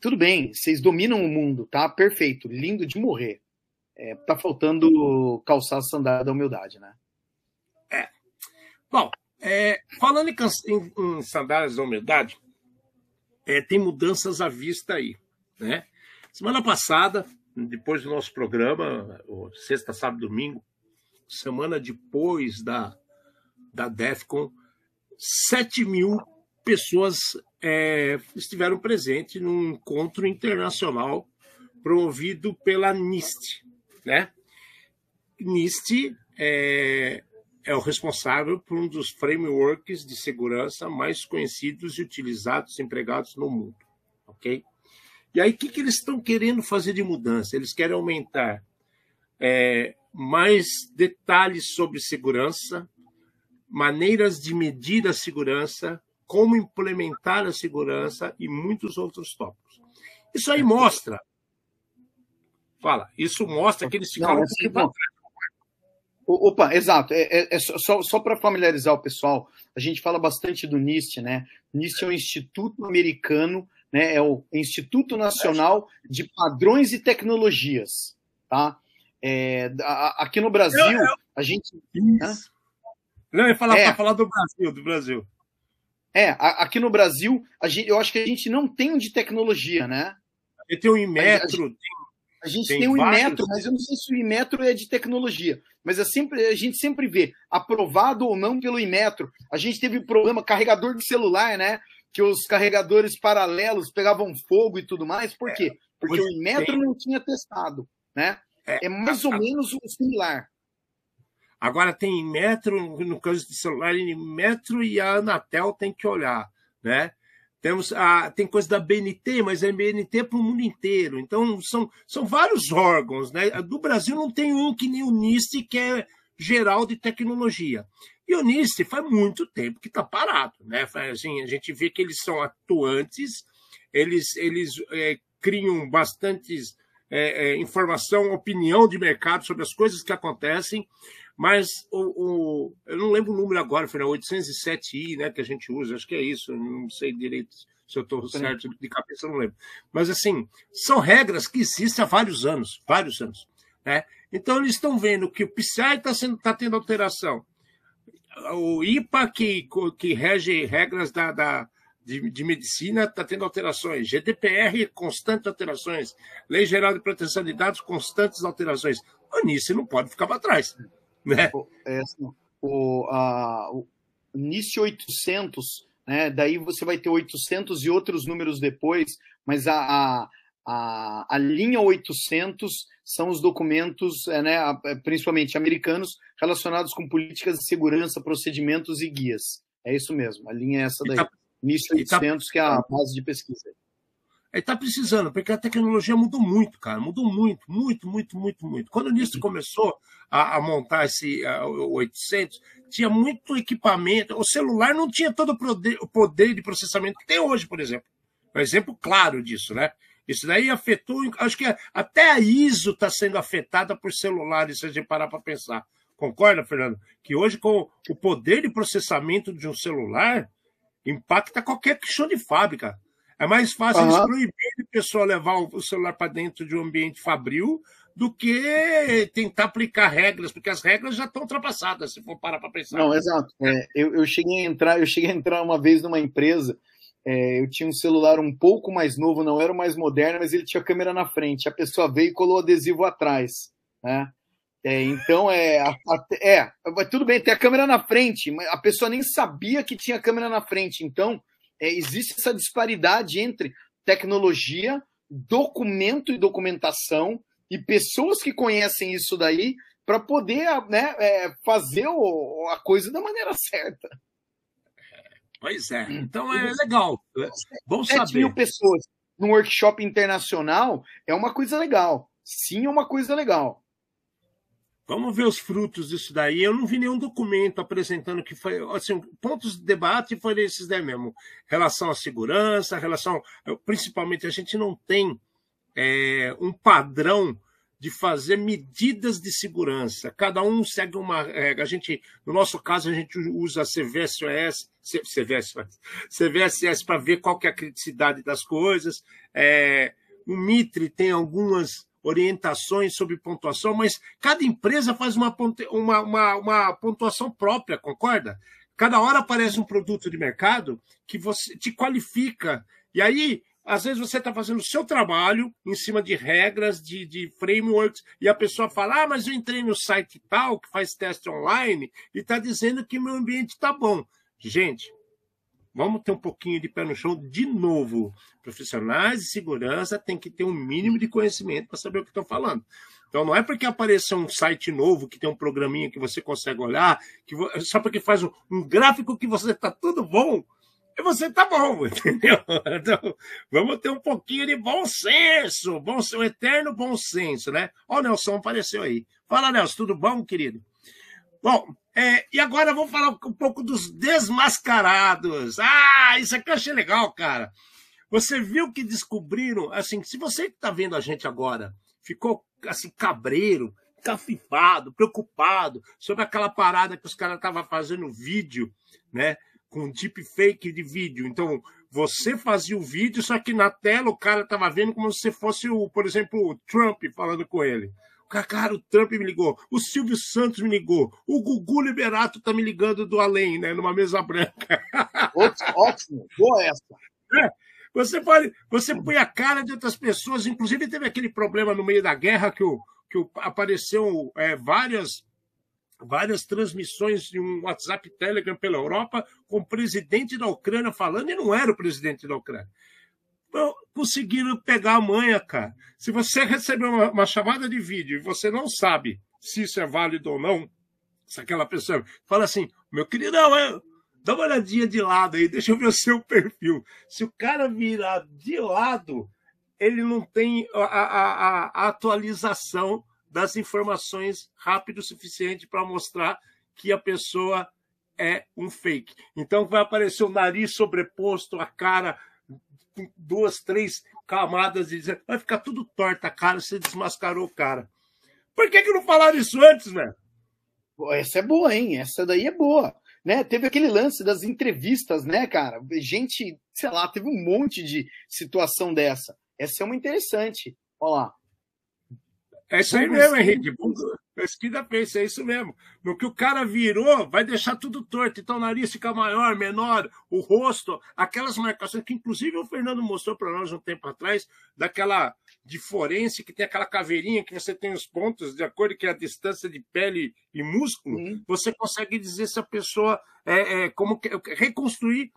Tudo bem, vocês dominam o mundo, tá? Perfeito, lindo de morrer. É, tá faltando calçar a sandália da humildade, né? Bom, é, falando em, em, em, sandálias da umidade, é, tem mudanças à vista aí. Né? Semana passada, depois do nosso programa, sexta, sábado domingo, semana depois da, da DEFCON, 7 mil pessoas é, estiveram presentes num encontro internacional promovido pela NIST. Né? NIST é, é o responsável por um dos frameworks de segurança mais conhecidos e utilizados empregados no mundo. Ok? E aí, o que, que eles estão querendo fazer de mudança? Eles querem aumentar é, mais detalhes sobre segurança, maneiras de medir a segurança, como implementar a segurança e muitos outros tópicos. Isso aí mostra. Fala, isso mostra que eles ficaram Não, Opa, exato. É, é, é só, só para familiarizar o pessoal, a gente fala bastante do NIST, né? NIST é o Instituto Americano né? É o Instituto Nacional de Padrões e Tecnologias, tá? É, aqui no Brasil, a gente. Não, eu ia falar é. para falar do Brasil, do Brasil. É, aqui no Brasil, a gente, eu acho que a gente não tem um de tecnologia, né? E tem o Inmetro. A gente, a gente tem, tem o Inmetro, mas eu não sei se o Inmetro é de tecnologia. Mas é sempre, a gente sempre vê, aprovado ou não pelo Inmetro. A gente teve problema, carregador de celular, né? Que os carregadores paralelos pegavam fogo e tudo mais. Por quê? Porque o Inmetro não tinha testado, né? É, é mais ou menos um similar. Agora tem metro, no caso de celular, metro e a Anatel tem que olhar, né? Temos a, tem coisa da BNT, mas a BNT para o mundo inteiro. Então, são, são vários órgãos. Né? Do Brasil não tem um que nem o NIST, que é geral de tecnologia. E o NIST faz muito tempo que está parado. Né? Assim, a gente vê que eles são atuantes, eles, eles é, criam bastantes é, é, informação, opinião de mercado sobre as coisas que acontecem, mas o, o, eu não lembro o número agora, foi na 807i, né, que a gente usa, acho que é isso, não sei direito se eu estou certo de cabeça, não lembro. Mas, assim, são regras que existem há vários anos, vários anos. Né? Então, eles estão vendo que o PCI está tá tendo alteração. O IPA, que, que rege regras da, da, de, de medicina está tendo alterações, GDPR, constantes alterações, Lei Geral de Proteção de Dados, constantes alterações. O NIS não pode ficar para trás. [laughs] Né? O, é, assim, o, a, o NIS 800, né, daí você vai ter 800 e outros números depois, mas a, a, a, a linha 800 são os documentos, é, né, principalmente americanos, relacionados com políticas de segurança, procedimentos e guias. É isso mesmo, a linha é essa daí. Tá NIST 800, tá, que é a base de pesquisa. Ele está precisando, porque a tecnologia mudou muito, cara, mudou muito, muito, muito, muito, muito. Quando o NIST começou a, a montar esse a, o 800, tinha muito equipamento, o celular não tinha todo o poder, de processamento que tem hoje, por exemplo. Um exemplo claro disso, né? Isso daí afetou, acho que até a ISO está sendo afetada por celulares, se a gente parar para pensar. Concorda, Fernando? Que hoje, com o poder de processamento de um celular, impacta qualquer chão de fábrica. É mais fácil uhum. eles proibir a pessoa levar o celular para dentro de um ambiente fabril do que tentar aplicar regras, porque as regras já estão ultrapassadas, se for parar para pensar. Não, exato. É, eu, eu, cheguei a entrar, eu cheguei a entrar uma vez numa empresa, é, eu tinha um celular um pouco mais novo, não era o mais moderno, mas ele tinha câmera na frente. A pessoa veio e colou adesivo atrás. Né? É, então, é, a, a, é, tudo bem, tem a câmera na frente, mas a pessoa nem sabia que tinha câmera na frente. Então, é, existe essa disparidade entre tecnologia, documento e documentação e pessoas que conhecem isso daí para poder né, é, fazer o, a coisa da maneira [laughs] certa. Pois é, então é legal. Bom saber. mil pessoas num workshop internacional é uma coisa legal. Sim, é uma coisa legal. Vamos ver os frutos disso daí. Eu não vi nenhum documento apresentando que foi. Assim, pontos de debate foram esses daí mesmo. Relação à segurança, relação. Principalmente, a gente não tem é, um padrão de fazer medidas de segurança. Cada um segue uma regra. A gente, no nosso caso, a gente usa a CVSOS, CVSOS, CVSS para ver qual que é a criticidade das coisas. É, o Mitre tem algumas orientações sobre pontuação, mas cada empresa faz uma, uma, uma, uma pontuação própria, concorda? Cada hora aparece um produto de mercado que você te qualifica. E aí, às vezes, você está fazendo o seu trabalho em cima de regras, de, de frameworks, e a pessoa fala: Ah, mas eu entrei no site tal, que faz teste online, e está dizendo que meu ambiente está bom. Gente, Vamos ter um pouquinho de pé no chão de novo. Profissionais de segurança têm que ter um mínimo de conhecimento para saber o que estão falando. Então não é porque apareceu um site novo que tem um programinha que você consegue olhar, que só porque faz um, gráfico que você está tudo bom, e você tá bom, [laughs] entendeu? Então, vamos ter um pouquinho de bom senso, bom, um eterno bom senso, né? Ó, o Nelson apareceu aí. Fala, Nelson, tudo bom, querido? Bom, é, e agora vamos falar um pouco dos desmascarados. Ah, isso aqui eu achei legal, cara. Você viu que descobriram, assim, se você que está vendo a gente agora ficou assim cabreiro, cafifado, preocupado sobre aquela parada que os caras estavam fazendo vídeo, né? Com deepfake de vídeo. Então, Você fazia o vídeo, só que na tela o cara estava vendo como se fosse, o, por exemplo, o Trump falando com ele. Cara, o Trump me ligou, o Silvio Santos me ligou, o Gugu Liberato tá me ligando do além, né? Numa mesa branca. [laughs] Ótimo, boa essa. É, você pode, você põe a cara de outras pessoas, inclusive teve aquele problema no meio da guerra que, o, que o, apareceu é, várias várias transmissões de um WhatsApp Telegram pela Europa com o presidente da Ucrânia falando, e não era o presidente da Ucrânia conseguiram pegar a manha, cara. Se você receber uma, uma, chamada de vídeo e você não sabe se isso é válido ou não, se aquela pessoa fala assim, meu queridão, é, dá uma olhadinha de lado aí, deixa eu ver o seu perfil. Se o cara virar de lado, ele não tem a, a, a atualização das informações rápido o suficiente para mostrar que a pessoa é um fake. Então vai aparecer o nariz sobreposto, a cara com duas, três camadas e dizer, vai ficar tudo torta cara, você desmascarou o cara. Por que, que não falaram isso antes, né? Essa é boa, hein? Essa daí é boa. Né? Teve aquele lance das entrevistas, né, cara? Gente, sei lá, teve um monte de situação dessa. Essa é uma interessante. Olha lá. É isso aí mesmo, Henrique. Pesquisa fez, é isso mesmo. No que o cara virou, vai deixar tudo torto. Então o nariz fica maior, menor, o rosto, aquelas marcações que, inclusive, o Fernando mostrou para nós um tempo atrás, daquela de forense, que tem aquela caveirinha que você tem os pontos, de acordo com a distância de pele e músculo, uhum. você consegue dizer se a pessoa é, é como que, reconstruir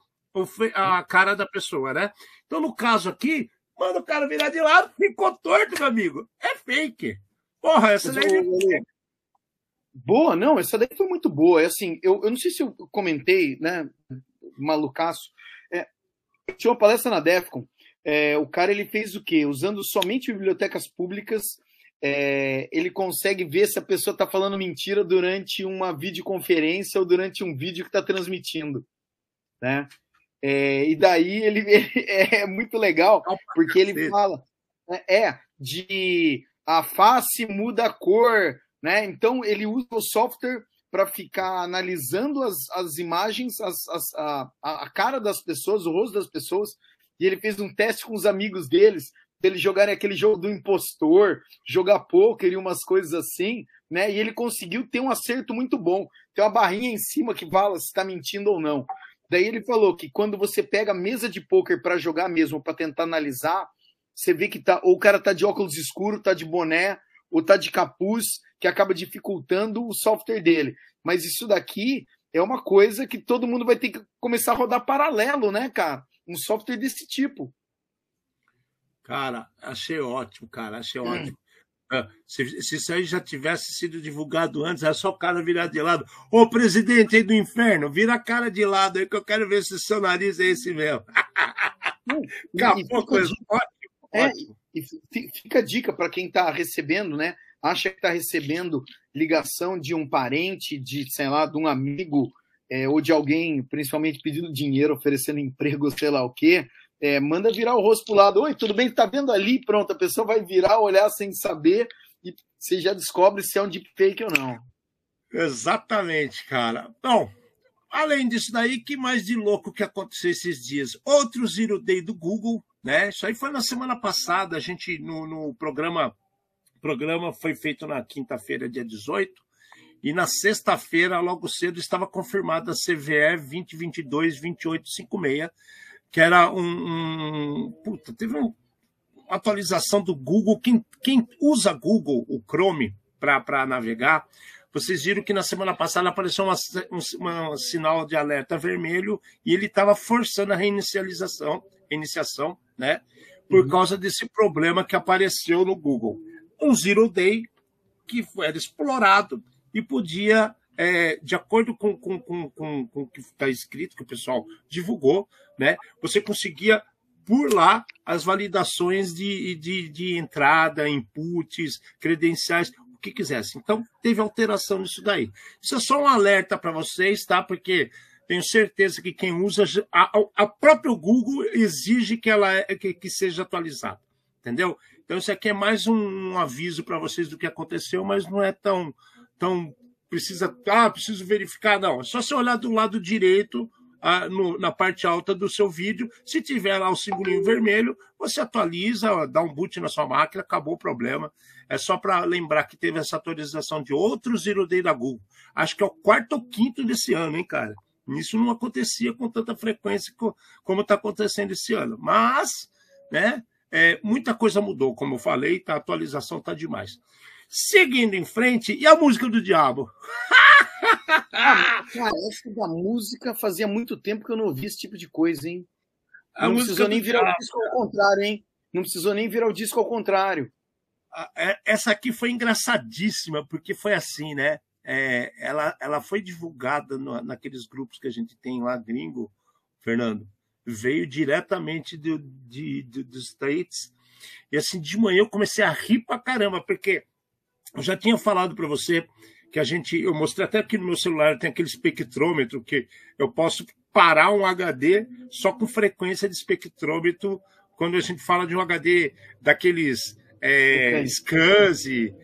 a cara da pessoa, né? Então, no caso aqui, manda o cara virar de lado, ficou torto, meu amigo. É fake. Porra, essa daí. É boa, não, essa daí foi muito boa. É assim, eu, eu não sei se eu comentei, né, malucaço. É, tinha uma palestra na Defcon. É, o cara ele fez o quê? Usando somente bibliotecas públicas, é, ele consegue ver se a pessoa está falando mentira durante uma videoconferência ou durante um vídeo que está transmitindo, né? É, e daí ele, ele, [laughs] é muito legal porque ele fala né, é de a face muda a cor, né? Então ele usa o software para ficar analisando as, as imagens, as, as, a, a cara das pessoas, o rosto das pessoas, e ele fez um teste com os amigos deles, eles jogarem aquele jogo do impostor, jogar poker e umas coisas assim, né? E ele conseguiu ter um acerto muito bom. Tem uma barrinha em cima que fala se está mentindo ou não. Daí ele falou que quando você pega a mesa de poker para jogar mesmo, para tentar analisar, você vê que tá, ou o cara tá de óculos escuros, tá de boné, ou tá de capuz, que acaba dificultando o software dele. Mas isso daqui é uma coisa que todo mundo vai ter que começar a rodar paralelo, né, cara? Um software desse tipo. Cara, achei ótimo, cara, achei hum. ótimo. [clears throat] Ah, se, se, isso aí já tivesse sido divulgado antes, era só o cara virar de lado. Ô, presidente aí do inferno, vira a cara de lado aí que eu quero ver se seu nariz é esse mesmo. [laughs] Acabou coisa. Ótimo. É, fica a dica para quem está recebendo, né? Acha que está recebendo ligação de um parente, de, sei lá, de um amigo, é, ou de alguém, principalmente pedindo dinheiro, oferecendo emprego, sei lá o quê. É, manda virar o rosto para o lado. Oi, tudo bem? Está vendo ali? Pronto, a pessoa vai virar, olhar sem saber e você já descobre se é um deepfake ou não. Exatamente, cara. Bom, além disso daí, que mais de louco que aconteceu esses dias? Outro Zero Day do Google né? Isso aí foi na semana passada, a gente no, no programa, o programa foi feito na quinta-feira, dia 18, e na sexta-feira, logo cedo, estava confirmada a CVE 2022-2856, que era um. um puta, teve um, uma atualização do Google. Quem, quem usa Google, o Chrome, para navegar, vocês viram que na semana passada apareceu uma, um, um sinal de alerta vermelho e ele estava forçando a reinicialização, iniciação né? Por uhum. causa desse problema que apareceu no Google. Um zero day que era explorado e podia, é, de acordo com, com, com, com, com o que está escrito, que o pessoal divulgou, né? Você conseguia por lá as validações de, de, de entrada, inputs, credenciais, o que quisesse. Então, teve alteração nisso daí. Isso é só um alerta para vocês, tá? Porque tenho certeza que quem usa, a, a próprio Google exige que ela é, que, que seja atualizada, entendeu? Então isso aqui é mais um, um aviso para vocês do que aconteceu, mas não é tão, tão precisa, ah, preciso verificar, não. É só se olhar do lado direito, a, no, na parte alta do seu vídeo. Se tiver lá o simbolinho vermelho, você atualiza, dá um boot na sua máquina, acabou o problema. É só para lembrar que teve essa atualização de outro Zero Day da Google. Acho que é o quarto ou quinto desse ano, hein, cara? Isso não acontecia com tanta frequência como está acontecendo esse ano. Mas, né, é, muita coisa mudou, como eu falei, tá, a atualização está demais. Seguindo em frente, e a música do diabo? ah, [laughs] cara, essa da música fazia muito tempo que eu não ouvi esse tipo de coisa, hein? Não precisou nem virar diabo. o disco ao contrário, hein? Não precisou nem virar o disco ao contrário. É, essa aqui foi engraçadíssima, porque foi assim, né? É, ela, ela foi divulgada no, naqueles grupos que a gente tem lá, gringo, Fernando. Veio diretamente do, de, de, dos States. E assim, de manhã eu comecei a rir pra caramba, porque eu já tinha falado para você que a gente. Eu mostrei até aqui no meu celular, tem aquele espectrômetro que eu posso parar um HD só com frequência de espectrômetro quando a gente fala de um HD daqueles é, SCSI,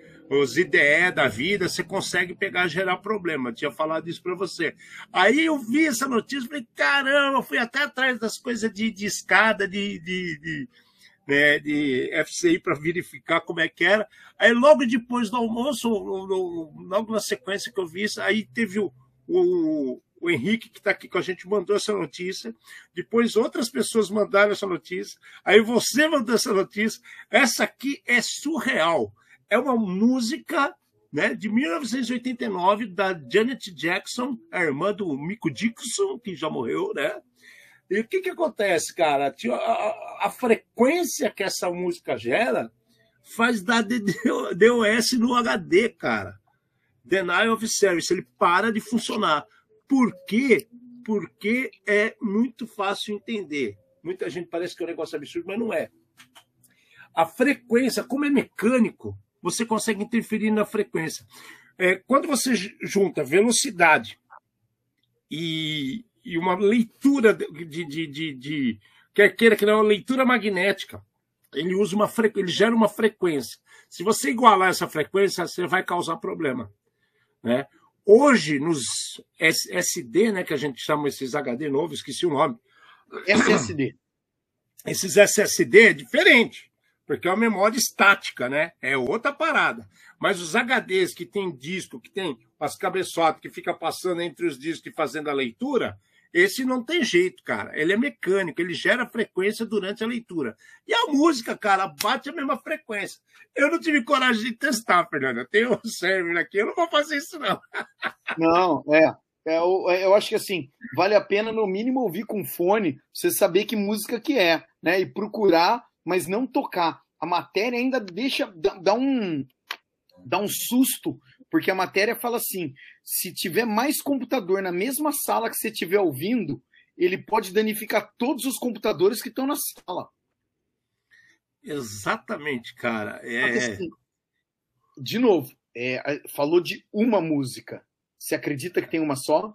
os IDE da vida, você consegue pegar gerar problema. Eu tinha falado isso para você. Aí eu vi essa notícia falei, caramba, fui até atrás das coisas de, de escada, de, de, de, né, de FCI para verificar como é que era. Aí logo depois do almoço, logo na sequência que eu vi isso, aí teve o, o, o Henrique, que está aqui com a gente, mandou essa notícia. Depois outras pessoas mandaram essa notícia. Aí você mandou essa notícia. Essa aqui é surreal. É uma música né, de 1989 da Janet Jackson, a irmã do Mico Dixon, que já morreu, né? E o que, que acontece, cara? A, a, frequência que essa música gera faz dar DOS no HD, cara. Denial of Service, ele para de funcionar. Por quê? Porque é muito fácil entender. Muita gente parece que é um negócio absurdo, mas não é. A frequência, como é mecânico, você consegue interferir na frequência. É, quando você junta velocidade e, e uma leitura de, de, de, de, quer queira que não, uma leitura magnética, ele usa uma ele gera uma frequência. Se você igualar essa frequência, você vai causar problema. Né? Hoje, nos SD, né, que a gente chama esses HD novos, esqueci o nome. SSD. Esses SSD é diferente, porque é uma memória estática, né? É outra parada. Mas os HDs que tem disco, que tem as cabeçotas que fica passando entre os discos e fazendo a leitura, esse não tem jeito, cara. Ele é mecânico, ele gera frequência durante a leitura. E a música, cara, bate a mesma frequência. Eu não tive coragem de testar, Fernando. Eu tenho um server aqui, eu não vou fazer isso, não. [laughs] Não, é. é eu, eu acho que assim, vale a pena, no mínimo, ouvir com fone, você saber que música que é, né? E procurar, mas não tocar. A matéria ainda deixa, dá, um, dá um susto, porque a matéria fala assim: se tiver mais computador na mesma sala que você estiver ouvindo, ele pode danificar todos os computadores que estão na sala. Exatamente, cara. É... Assim, de novo, é, falou de uma música. Você acredita que tem uma só?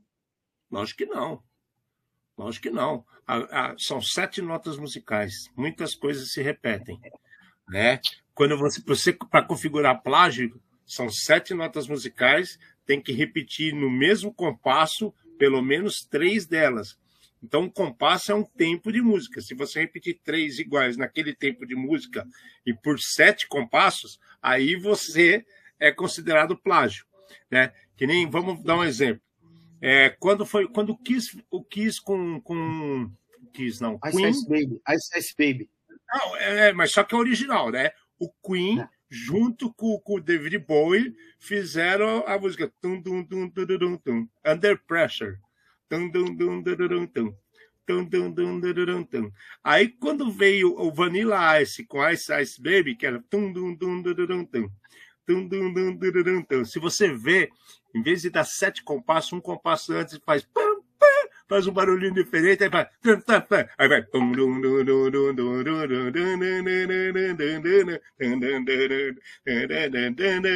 Lógico que não. Lógico que não. A, a, são sete notas musicais. Muitas coisas se repetem. Né? Quando você, para configurar plágio, são sete notas musicais, tem que repetir no mesmo compasso pelo menos três delas. Então, um compasso é um tempo de música. Se você repetir três iguais naquele tempo de música e por sete compassos, aí você é considerado plágio, né? Que nem vamos dar um exemplo. É, quando foi quando quis o quis com com quis não Ice Queen, Ice Baby, Ice Ice Baby. Não, é, mas só que é original, né? O Queen é junto com, com o David Bowie, fizeram a música tum, tum, tum, tum, tum, tum, Under Pressure. Tum, tum, tum, tum, tum, tum. Tum, tum, tum, tum, tum, Aí quando veio o Vanilla Ice com Ice Ice Baby, que era tum, tum, tum, tum, tum, tum. Tum, tum, tum, tum, tum, tum. Se você vê, em vez de dar sete compassos, um compasso antes faz pam, faz um barulhinho diferente, aí vai. Aí vai.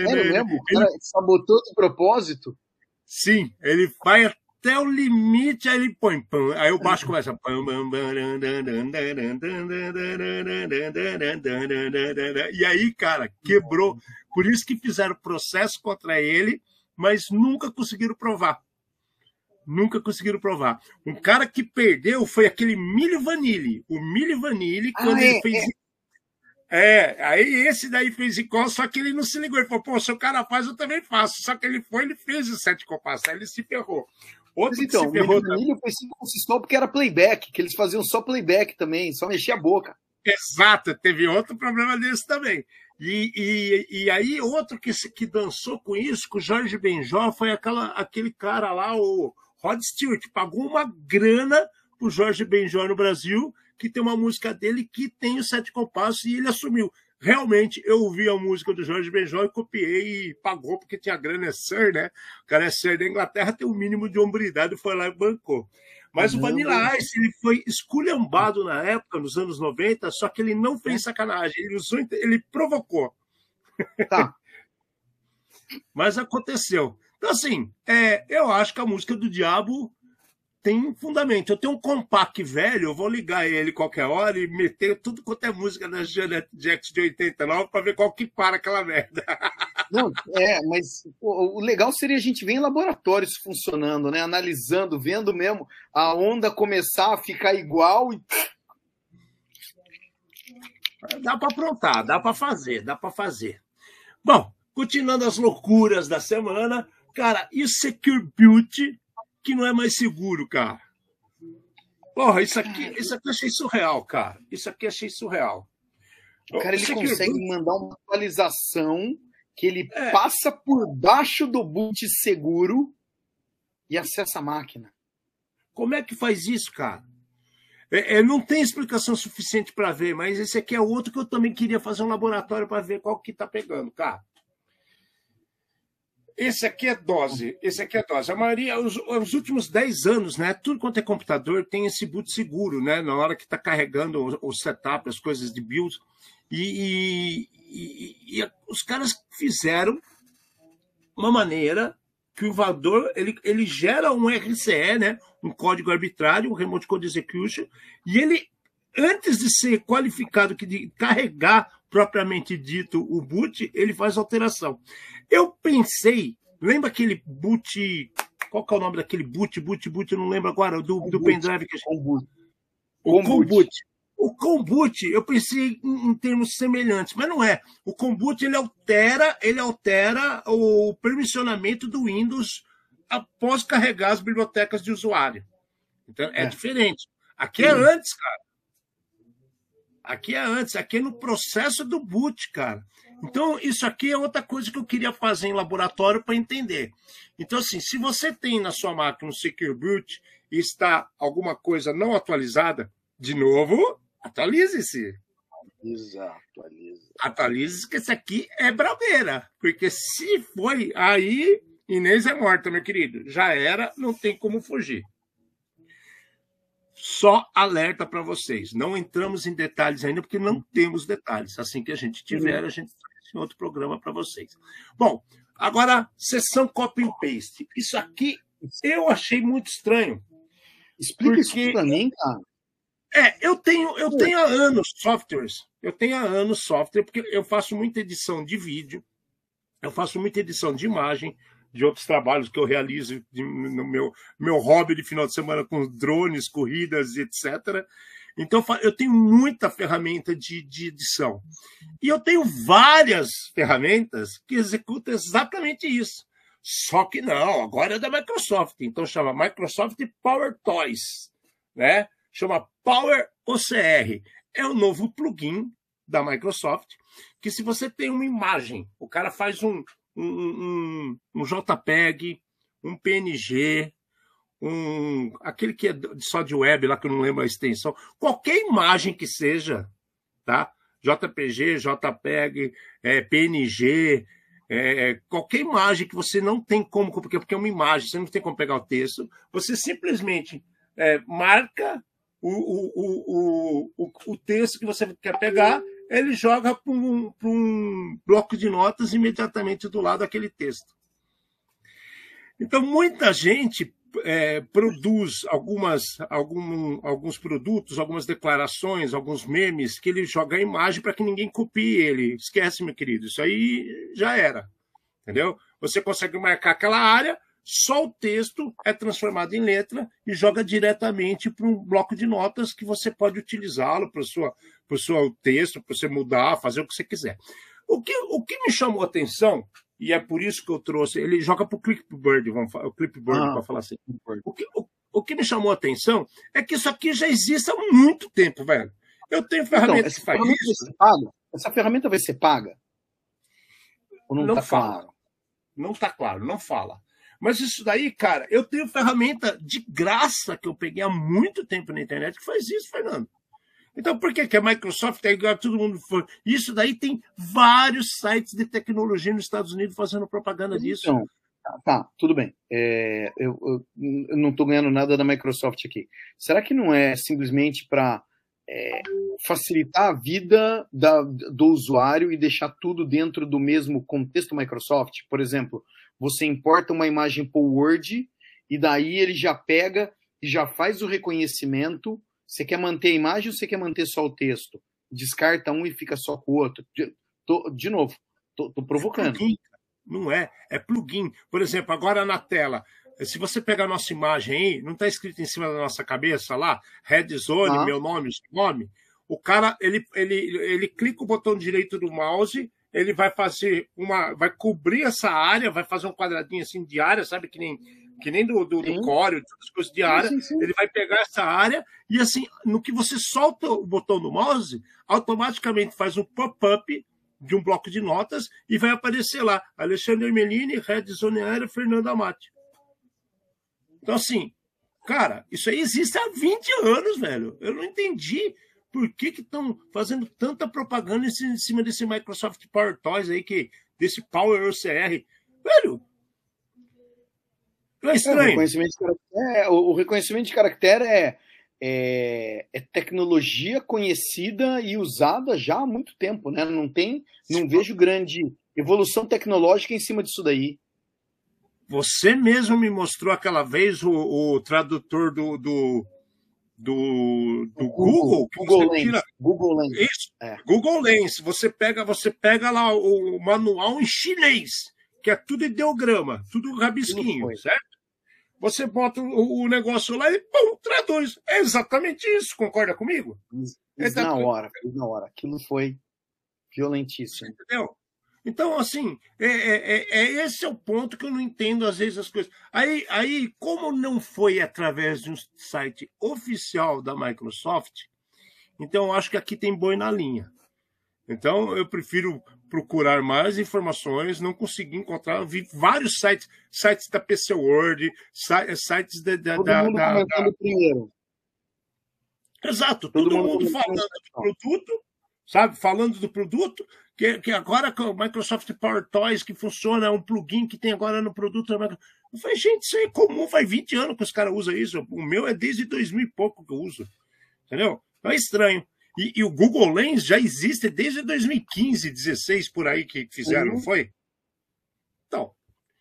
Sério mesmo? O cara sabotou de propósito? Sim, ele vai até o limite, aí ele põe. Pam, aí o baixo começa. E aí, cara, quebrou. Por isso que fizeram processo contra ele, mas nunca conseguiram provar Nunca conseguiram provar. Um cara que perdeu foi aquele Milho Vanille. O Milho Vanille, quando Ah, ele é, fez. É. aí esse daí fez igual, só que ele não se ligou. Ele falou, pô, se o cara faz, eu também faço. Só que ele foi, ele fez os sete compassos, aí ele se ferrou. Outro Mas então, que o se ferrou Milho Vanille foi consistou porque era playback, que eles faziam só playback também, só mexia a boca. Exato, teve outro problema desse também. E, e, e aí, outro que, se- que dançou com isso, com o Jorge Benjó, foi aquela, aquele cara lá, o Rod Stewart, pagou uma grana pro Jorge Benjó no Brasil, que tem uma música dele que tem os sete compassos, e ele assumiu. Realmente, eu ouvi a música do Jorge Benjó e copiei e pagou, porque tinha grana, é Sir, né? O cara é Sir da Inglaterra, tem o mínimo de hombridade, foi lá e bancou. Mas o Caramba. Vanilla Ice ele foi esculhambado na época, nos anos 90, só que ele não fez sacanagem, ele usou, ele provocou. Tá. [laughs] Mas aconteceu. Então, assim, é, eu acho que a música do Diabo tem fundamento. Eu tenho um compact velho, eu vou ligar ele qualquer hora e meter tudo quanto é música da Janet Jackson de 89 para ver qual que para aquela merda. [laughs] Não, é, mas o, o legal seria a gente ver em laboratórios funcionando, né? Analisando, vendo mesmo a onda começar a ficar igual e Dá para aprontar, dá para fazer, dá para fazer. Bom, continuando as loucuras da semana, cara, e o Secure Beauty, que não é mais seguro, cara? Porra, isso aqui, isso aqui eu achei surreal, cara. Isso aqui eu achei surreal. o cara ele Secure consegue Beauty- mandar uma atualização que ele É. passa por baixo do boot seguro e acessa a máquina. Como é que faz isso, cara? É, é, não tem explicação suficiente para ver, mas esse aqui é outro que eu também queria fazer um laboratório para ver qual que tá pegando, cara. Esse aqui é dose, esse aqui é dose. A maioria, os, os últimos 10 anos, né? Tudo quanto é computador tem esse boot seguro, né? Na hora que está carregando o, o setup, as coisas de build. E, e- e- e os caras fizeram uma maneira que o invasor ele, ele gera um RCE, né? um código arbitrário, um Remote Code Execution, e ele, antes de ser qualificado, que de carregar propriamente dito o boot, ele faz alteração. Eu pensei, lembra aquele boot, qual que é o nome daquele boot, boot, boot, eu não lembro agora, do, do Boot. pendrive que a gente Com boot. o kombucha. O kombucha, eu pensei em, em termos semelhantes, mas não é. O kombucha ele altera, ele altera o permissionamento do Windows após carregar as bibliotecas de usuário. Então é, É. diferente. Aqui é antes, cara. Aqui é antes, aqui é no processo do boot, cara. Então, isso aqui é outra coisa que eu queria fazer em laboratório para entender. Então, assim, se você tem na sua máquina um Secure Boot e está alguma coisa não atualizada, de novo, atualize-se. Exato, atualiza. Atualize-se, que esse aqui é brabeira. Porque se foi, aí Inês é morta, meu querido. Já era, não tem como fugir. Só alerta para vocês. Não entramos em detalhes ainda, porque não temos detalhes. Assim que a gente tiver, a gente traz em outro programa para vocês. Bom, agora, sessão copy and paste. Isso aqui eu achei muito estranho. Explica Porque- isso pra mim, cara. É, eu tenho, eu tenho há anos softwares. Eu tenho há anos software, porque eu faço muita edição de vídeo, eu faço muita edição de imagem, de outros trabalhos que eu realizo de- no meu, meu hobby de final de semana com drones, corridas, etc. Então, eu tenho muita ferramenta de, de edição. E eu tenho várias ferramentas que executam exatamente isso. Só que não, agora é da Microsoft. Então chama Microsoft Power Toys, né? Chama Power OCR. É o novo plugin da Microsoft que se você tem uma imagem, o cara faz um, um, um, JPEG, um PNG, um aquele que é só de web lá que eu não lembro a extensão, qualquer imagem que seja, tá? JPG, JPEG, é, PNG, é, qualquer imagem que você não tem como, porque, porque é uma imagem, você não tem como pegar o texto, você simplesmente é, marca o, o, o, o, o texto que você quer pegar, ele joga para um, um bloco de notas imediatamente do lado daquele texto. Então, muita gente é, produz algumas, algum, alguns produtos, algumas declarações, alguns memes que ele joga a imagem para que ninguém copie ele. Esquece, meu querido, isso aí já era. Entendeu? Você consegue marcar aquela área, só o texto é transformado em letra e joga diretamente para um bloco de notas que você pode utilizá-lo para o seu texto, para você mudar, fazer o que você quiser. O que, o que me chamou a atenção, e é por isso que eu trouxe, ele joga para o Clipboard, vamos falar, o Clipboard, ah, para falar assim. O que, o, o que me chamou a atenção é que isso aqui já existe há muito tempo, velho. Eu tenho ferramenta então, que faz isso. Essa ferramenta vai ser paga? Ou não, não tá fala. Claro? Não está claro, não fala. Mas isso daí, cara, eu tenho ferramenta de graça que eu peguei há muito tempo na internet que faz isso, Fernando. Então, por que, que a Microsoft é igual todo mundo? Isso daí tem vários sites de tecnologia nos Estados Unidos fazendo propaganda disso. Então, tá, tudo bem. É, eu, eu, eu, não estou ganhando nada da Microsoft aqui. Será que não é simplesmente para é, facilitar a vida da, do usuário e deixar tudo dentro do mesmo contexto Microsoft? Por exemplo, você importa uma imagem para o Word e daí ele já pega e já faz o reconhecimento. Você quer manter a imagem ou você quer manter só o texto? Descarta um e fica só com o outro. De, tô, de novo, tô, tô provocando. É plugin, não é, é plugin. Por exemplo, agora na tela, se você pegar a nossa imagem aí, não está escrito em cima da nossa cabeça lá, Red Zone, ah. meu nome, seu nome. O cara, ele, ele, ele clica o botão direito do mouse ele vai fazer uma. vai cobrir essa área, vai fazer um quadradinho assim de área, sabe? Que nem, que nem do, do, do core, todas as coisas de área. Sim, sim, sim. Ele vai pegar essa área e assim, no que você solta o botão do mouse, automaticamente faz um pop-up de um bloco de notas e vai aparecer lá. Alexandre Melini, Red Zone Aérea, Fernando Amati. Então, assim, cara, isso aí existe há 20 anos, velho. Eu não entendi por que estão fazendo tanta propaganda em cima desse Microsoft Power Toys aí, que, desse Power OCR? Velho, não é estranho. É, o, reconhecimento de caractere, é, o, reconhecimento de caractere é, é, é, tecnologia conhecida e usada já há muito tempo, né? Não tem, não vejo grande evolução tecnológica em cima disso daí. Você mesmo me mostrou aquela vez o, o tradutor do, do, do, do Google, Google, Google Lens. Tira... Google Lens. Isso, é. Google Lens. Você pega, você pega lá o manual em chinês, que é tudo ideograma, tudo rabisquinho, certo? Você bota o, o, negócio lá e pum, traduz. É exatamente isso, concorda comigo? Isso, isso é na hora, na hora. Aquilo foi violentíssimo. Entendeu? Então, assim, é, é, é, é, esse é o ponto que eu não entendo às vezes as coisas. Aí, aí, como não foi através de um site oficial da Microsoft, então eu acho que aqui tem boi na linha. Então, eu prefiro procurar mais informações, não consegui encontrar, vi vários sites, sites da PC World, sites da... da, Todo da, mundo da, da... primeiro. Exato, todo, todo mundo, mundo falando do produto, sabe? Falando do produto, que, que agora com o Microsoft Power Toys, que funciona, é um plugin que tem agora no produto. Eu falei, gente, isso é comum, faz 20 anos que os caras usam isso. O meu é desde 2000 e pouco que eu uso. Entendeu? Então é estranho. E, e o Google Lens já existe desde 2015, 16 por aí que fizeram, uhum. não foi? Então,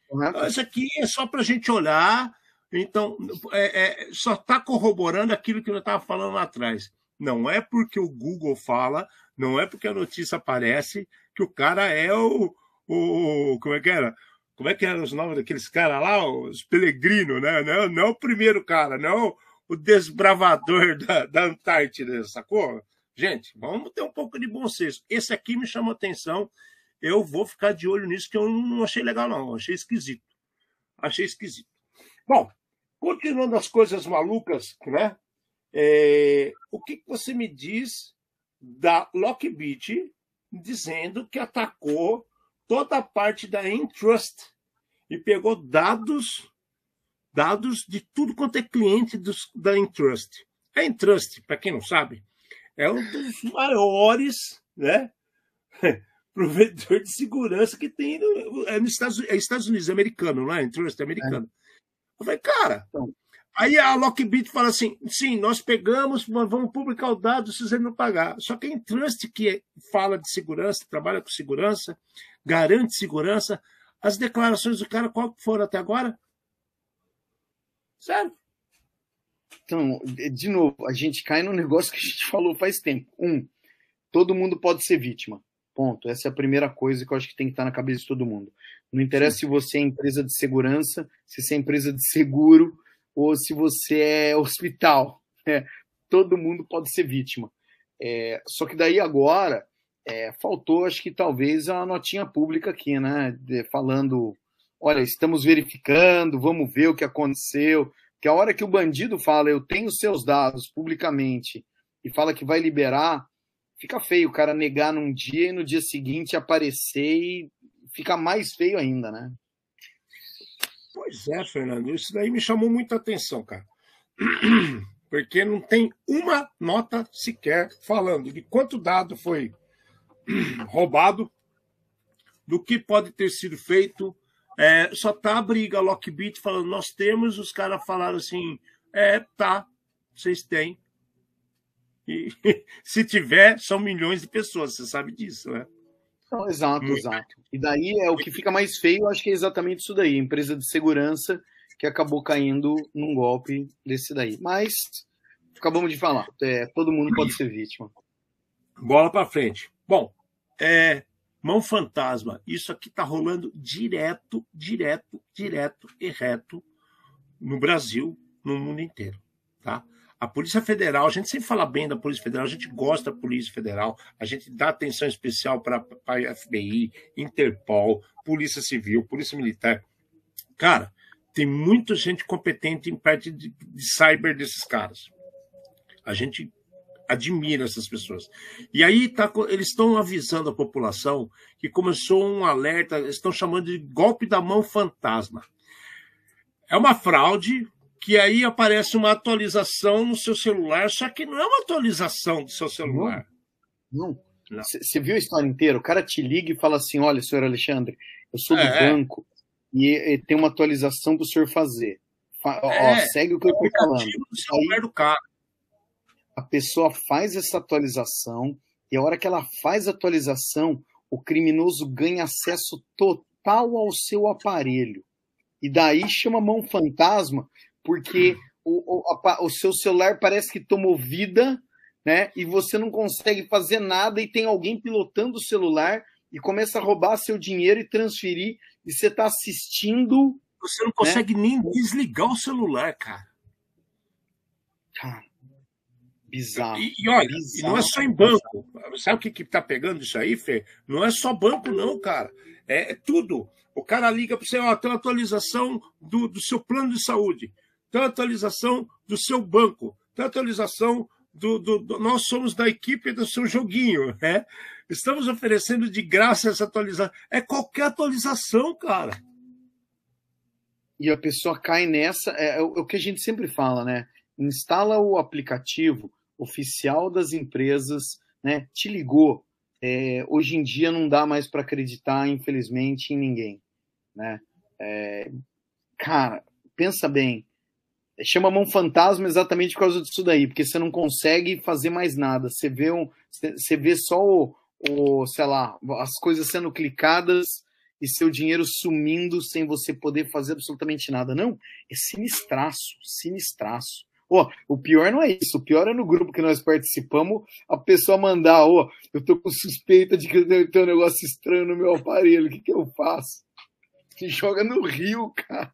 uhum. isso aqui é só para a gente olhar. Então, é, é, só está corroborando aquilo que eu estava falando lá atrás. Não é porque o Google fala, não é porque a notícia aparece que o cara é o. o como é que era? Como é que eram os nomes daqueles caras lá? Os Pelegrino, né? Não, não o primeiro cara, não o desbravador da, da Antártida, sacou? Gente, vamos ter um pouco de bom senso. Esse aqui me chamou atenção. Eu vou ficar de olho nisso, que eu não achei legal, não. Achei esquisito. Achei esquisito. Bom, continuando as coisas malucas, né? É, o que você me diz da Lockbit dizendo que atacou toda a parte da Entrust e pegou dados dados de tudo quanto é cliente dos, da Entrust. A Entrust, para quem não sabe, é um dos maiores né, [laughs] provedor de segurança que tem no, é nos Estados, é Estados Unidos, é americano, não é? Entrust é americano. É. Eu falei, cara, então, Aí a Lockbit fala assim: sim, nós pegamos, nós vamos publicar o dado se você não pagar. Só que a Entrust, que fala de segurança, trabalha com segurança, garante segurança, as declarações do cara, qual foram até agora? Sério? Então, de novo, a gente cai no [laughs] negócio que a gente falou faz tempo. Um, todo mundo pode ser vítima. Ponto. Essa é a primeira coisa que eu acho que tem que estar na cabeça de todo mundo. Não interessa se você é empresa de segurança, se você é empresa de seguro ou se você é hospital. [laughs] Né? Todo mundo pode ser vítima. É, só que daí agora é, faltou, acho que talvez a notinha pública aqui, né? De, falando, olha, estamos verificando, vamos ver o que aconteceu. Que a hora que o bandido fala, eu tenho seus dados publicamente e fala que vai liberar, fica feio o cara negar num dia e no dia seguinte aparecer e fica mais feio ainda, né? Pois é, Fernando, isso daí me chamou muita atenção, cara. [clears throat] Porque não tem uma nota sequer falando de quanto dado foi [clears throat] roubado, do que pode ter sido feito. É, só tá a briga Lockbit falando, nós temos, os caras falaram assim, é, tá, vocês têm. E [laughs] se tiver, são milhões de pessoas, você sabe disso, né? Não, exato, exato. E daí é o que fica mais feio, acho que é exatamente isso daí, empresa de segurança que acabou caindo num golpe desse daí. Mas acabamos de falar, é, todo mundo pode ser vítima. Bola para frente. Bom, é, mão fantasma, isso aqui tá rolando direto, direto, direto e reto no Brasil, no mundo inteiro, tá? A Polícia Federal, a gente sempre fala bem da Polícia Federal, a gente gosta da Polícia Federal, a gente dá atenção especial para a FBI, Interpol, Polícia Civil, Polícia Militar. Cara, tem muita gente competente em parte de, de cyber desses caras. A gente admira essas pessoas. E aí tá, eles estão avisando a população que começou um alerta, estão chamando de golpe da mão fantasma. É uma fraude, que aí aparece uma atualização no seu celular, só que não é uma atualização do seu celular. Não. Você viu a história inteira? O cara te liga e fala assim: olha, senhor Alexandre, eu sou do é. banco e, e, tem uma atualização para o senhor fazer. Fa é, ó, segue o que eu estou falando. Do celular aí, do cara. A pessoa faz essa atualização e a hora que ela faz a atualização, o criminoso ganha acesso total ao seu aparelho. E daí chama mão fantasma, porque o, o, a, o seu celular parece que tomou vida, né? E você não consegue fazer nada e tem alguém pilotando o celular e começa a roubar seu dinheiro e transferir e você está assistindo. Você não consegue né? nem desligar o celular, cara. Cara, bizarro. E, e olha, bizarro, e não é só em banco. Sabe o que que tá pegando isso aí, Fê? Não é só banco, não, cara. É, é tudo. O cara liga para você, ó, tem uma atualização do, do seu plano de saúde tem atualização do seu banco, tem atualização do, do, do, Nós somos da equipe do seu joguinho, [laughs] né? Estamos oferecendo de graça essa atualização. É qualquer atualização, cara. E a pessoa cai nessa. É, é o que a gente sempre fala, né? Instala o aplicativo oficial das empresas, né? Te ligou. É, hoje em dia não dá mais para acreditar, infelizmente, em ninguém, né? É, cara, pensa bem chama mão fantasma exatamente por causa disso daí, porque você não consegue fazer mais nada. Você vê, um, você vê só o, o, sei lá, as coisas sendo clicadas e seu dinheiro sumindo sem você poder fazer absolutamente nada. Não, é sinistraço, sinistraço. Oh, o pior não é isso, o pior é no grupo que nós participamos, a pessoa mandar, ó, oh, eu tô com suspeita de que tenho um negócio estranho no meu aparelho, o que, que eu faço? Se joga no rio, cara.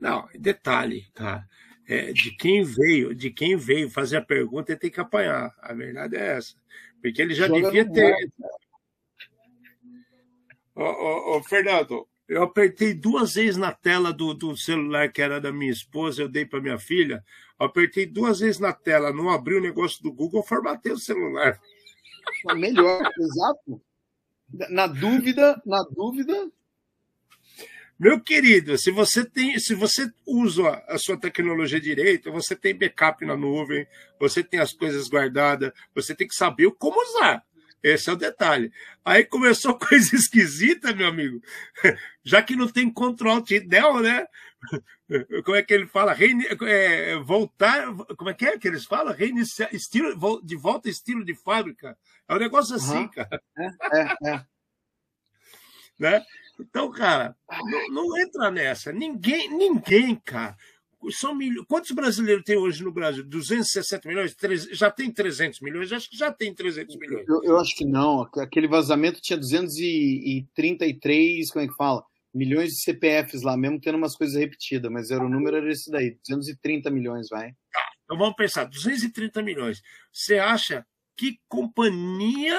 Não, detalhe, cara. É, de quem veio, de quem veio fazer a pergunta, ele tem que apanhar. A verdade é essa. Porque ele já Joga devia ter. Ô, ô, ô, Fernando, eu apertei duas vezes na tela do, do celular que era da minha esposa, eu dei para minha filha. Apertei duas vezes na tela, não abri o negócio do Google, formatei o celular. Melhor, [laughs] exato. Na dúvida, na dúvida, meu querido, se você tem, se você usa a sua tecnologia direito, você tem backup na nuvem, você tem as coisas guardadas, você tem que saber como usar. Esse é o detalhe. Aí começou [laughs] coisa esquisita, meu amigo. [laughs] Já que não tem control del, né? [laughs] Como é que ele fala? Reine... É, voltar. Como é que é que eles falam? Reiniciar. Estilo... De volta estilo de fábrica. É um negócio assim, uhum. cara. É, é, é. Né? Então, cara, não, não, entra nessa. Ninguém, ninguém, cara. São mil... Quantos brasileiros tem hoje no Brasil? 260 milhões? Já tem 300 milhões? Acho que já tem 300 milhões. Eu, eu acho que não. Aquele vazamento tinha 233, como é que fala? Milhões de CPFs lá, mesmo tendo umas coisas repetidas, mas era o número era esse daí, 230 milhões, vai. Tá, então vamos pensar, 230 milhões. Você acha que companhia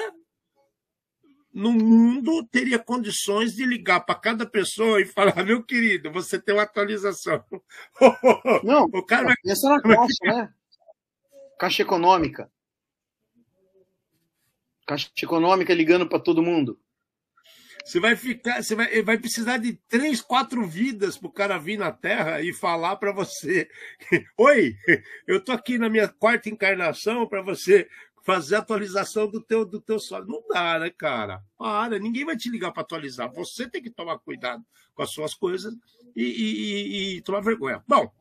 no mundo teria condições de ligar para cada pessoa e falar, meu querido, você tem uma atualização. [laughs] Não, o cara pensa na caixa, né? Caixa econômica. Caixa econômica ligando para todo mundo. Você vai ficar, você vai, vai precisar de três, quatro vidas para o cara vir na Terra e falar para você: Oi, eu tô aqui na minha quarta encarnação para você fazer atualização do teu, do teu sólido. Não dá, né, cara? Para, ninguém vai te ligar para atualizar. Você tem que tomar cuidado com as suas coisas e, e, e, tomar vergonha. Bom,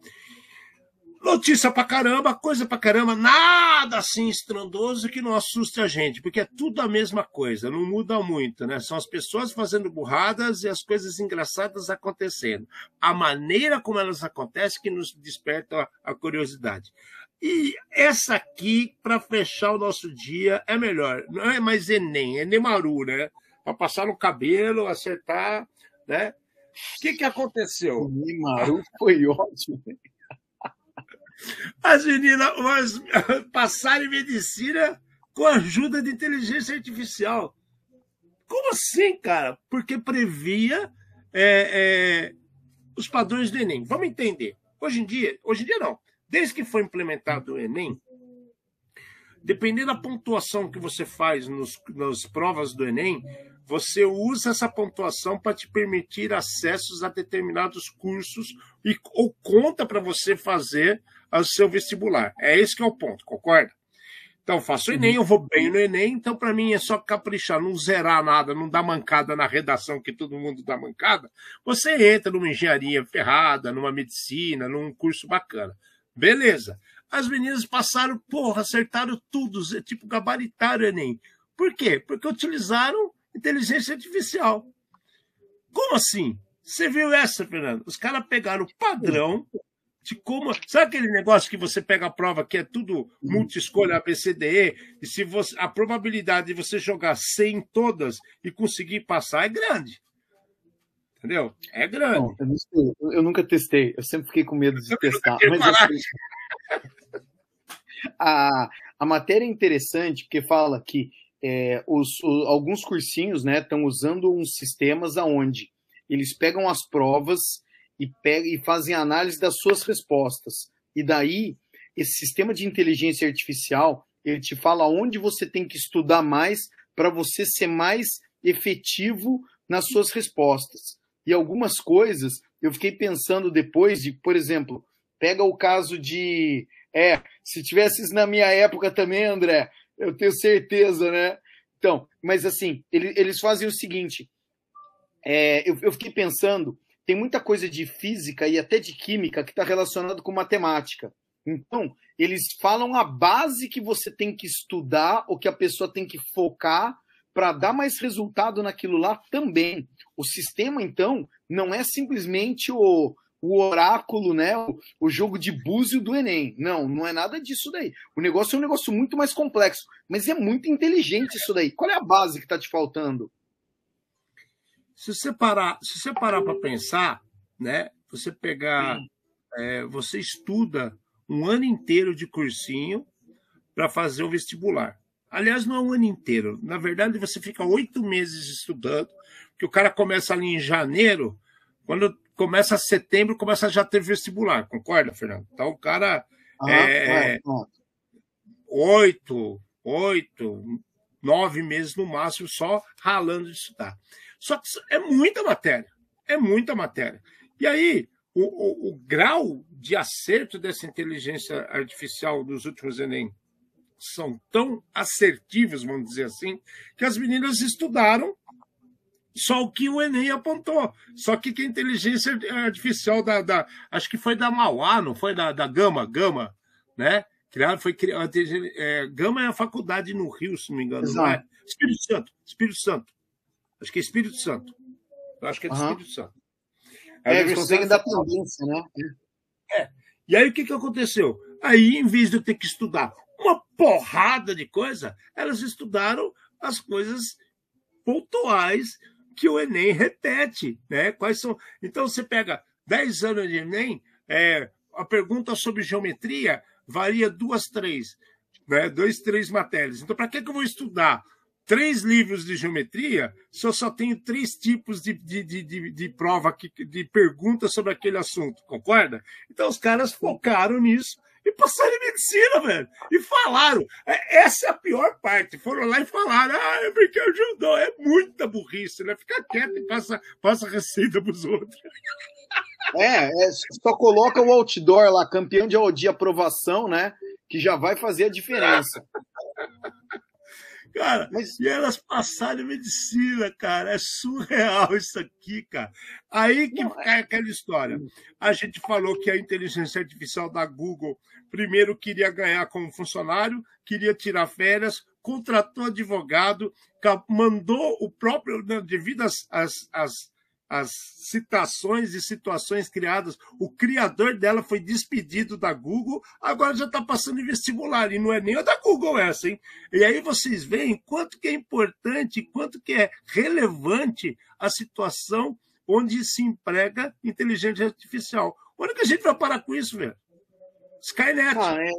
notícia pra caramba, coisa pra caramba, nada assim estrondoso que não assuste a gente, porque é tudo a mesma coisa, não muda muito, né? São as pessoas fazendo burradas e as coisas engraçadas acontecendo. A maneira como elas acontecem que nos desperta a curiosidade. E essa aqui, para fechar o nosso dia, é melhor. Não é mais Enem, é Nemaru, né? Para passar no cabelo, acertar, né? O que, que aconteceu? Nemaru foi ótimo. As meninas [laughs] passaram em medicina com a ajuda de inteligência artificial. Como assim, cara? Porque previa é, é, os padrões do Enem. Vamos entender. Hoje em dia, hoje em dia não. Desde que foi implementado o Enem, dependendo da pontuação que você faz nos, nas provas do Enem, você usa essa pontuação para te permitir acessos a determinados cursos e, ou conta para você fazer o seu vestibular. É esse que é o ponto, concorda? Então, faço o Enem, eu vou bem no Enem, então para mim é só caprichar, não zerar nada, não dar mancada na redação que todo mundo dá mancada. Você entra numa engenharia ferrada, numa medicina, num curso bacana. Beleza. As meninas passaram, porra, acertaram tudo, tipo, gabaritaram o Enem. Por quê? Porque utilizaram inteligência artificial. Como assim? Você viu essa, Fernando? Os caras pegaram o padrão de como. Sabe aquele negócio que você pega a prova que é tudo multi-escolha ABCDE, e se você, a probabilidade de você jogar 100 todas e conseguir passar é grande. Entendeu? É grande. Não, eu, sei, eu, nunca testei, eu sempre fiquei com medo de testar. Mas assim, [laughs] a, a matéria é interessante porque fala que é, os, alguns cursinhos estão né, usando uns sistemas aonde eles pegam as provas e, pegam, e fazem análise das suas respostas. E daí, esse sistema de inteligência artificial, ele te fala onde você tem que estudar mais para você ser mais efetivo nas suas respostas. E algumas coisas eu fiquei pensando depois de, por exemplo, pega o caso de. É, se tivesse na minha época também, André, eu tenho certeza, né? Então, mas assim, ele, eles fazem o seguinte: é, eu, eu fiquei pensando, tem muita coisa de física e até de química que está relacionado com matemática. Então, eles falam a base que você tem que estudar, ou que a pessoa tem que focar para dar mais resultado naquilo lá também. O sistema, então, não é simplesmente o, o oráculo, né? O, o, jogo de búzio do Enem. Não, não é nada disso daí. O negócio é um negócio muito mais complexo, mas é muito inteligente isso daí. Qual é a base que está te faltando? Se você parar, se você parar para pensar, né? Você pegar, é, você estuda um ano inteiro de cursinho para fazer o vestibular. Aliás, não é um ano inteiro. Na verdade, você fica oito meses estudando, que o cara começa ali em janeiro, quando começa setembro, começa a já ter vestibular, concorda, Fernando? Então o cara ah, é, oito, oito, nove meses no máximo só ralando de estudar. Só que é muita matéria, é muita matéria. E aí, o, o, o grau de acerto dessa inteligência artificial dos últimos Enem são tão assertivos, vamos dizer assim, que as meninas estudaram só o que o Enem apontou. Só que, que a inteligência artificial da, da, Acho que foi da Mauá, não foi da, da Gama, Gama, né? Criado, foi criado. É, Gama é a faculdade no Rio, se não me engano, não é? Espírito Santo, Espírito Santo. Acho que é Espírito Santo. Eu acho que é do uhum. Espírito Santo. É, eles conseguem dar tendência, né? É. E aí o que, que aconteceu? Aí, em vez de eu ter que estudar uma porrada de coisa, elas estudaram as coisas pontuais que o Enem repete, né? Quais são? Então você pega 10 anos de Enem, é, a pergunta sobre geometria varia duas, três, né? Dois, três matérias. Então, para que, que eu vou estudar três livros de geometria se eu só tenho três tipos de, de, de, de, prova, de perguntas sobre aquele assunto, concorda? Então os caras focaram nisso e passaram em medicina, velho. E falaram. É, essa é a pior parte. Foram lá e falaram, ah, é porque ajudou. É muita burrice, né? Fica quieto e passa, passa receita pros outros. É, é, só coloca o outdoor lá, campeão de, de aprovação, né? Que já vai fazer a diferença. Cara, Mas... e elas passaram em medicina, cara. É surreal isso aqui, cara. Aí que Não, é... aquela história. A gente falou que a inteligência artificial da Google primeiro queria ganhar como funcionário, queria tirar férias, contratou advogado, mandou o próprio, devido às, às, às as citações e situações criadas. O criador dela foi despedido da Google, agora já está passando em vestibular. E não é nem a da Google essa, hein? E aí vocês veem quanto que é importante, quanto que é relevante a situação onde se emprega inteligência artificial. Onde que a gente vai parar com isso, velho? Skynet. Ah, é.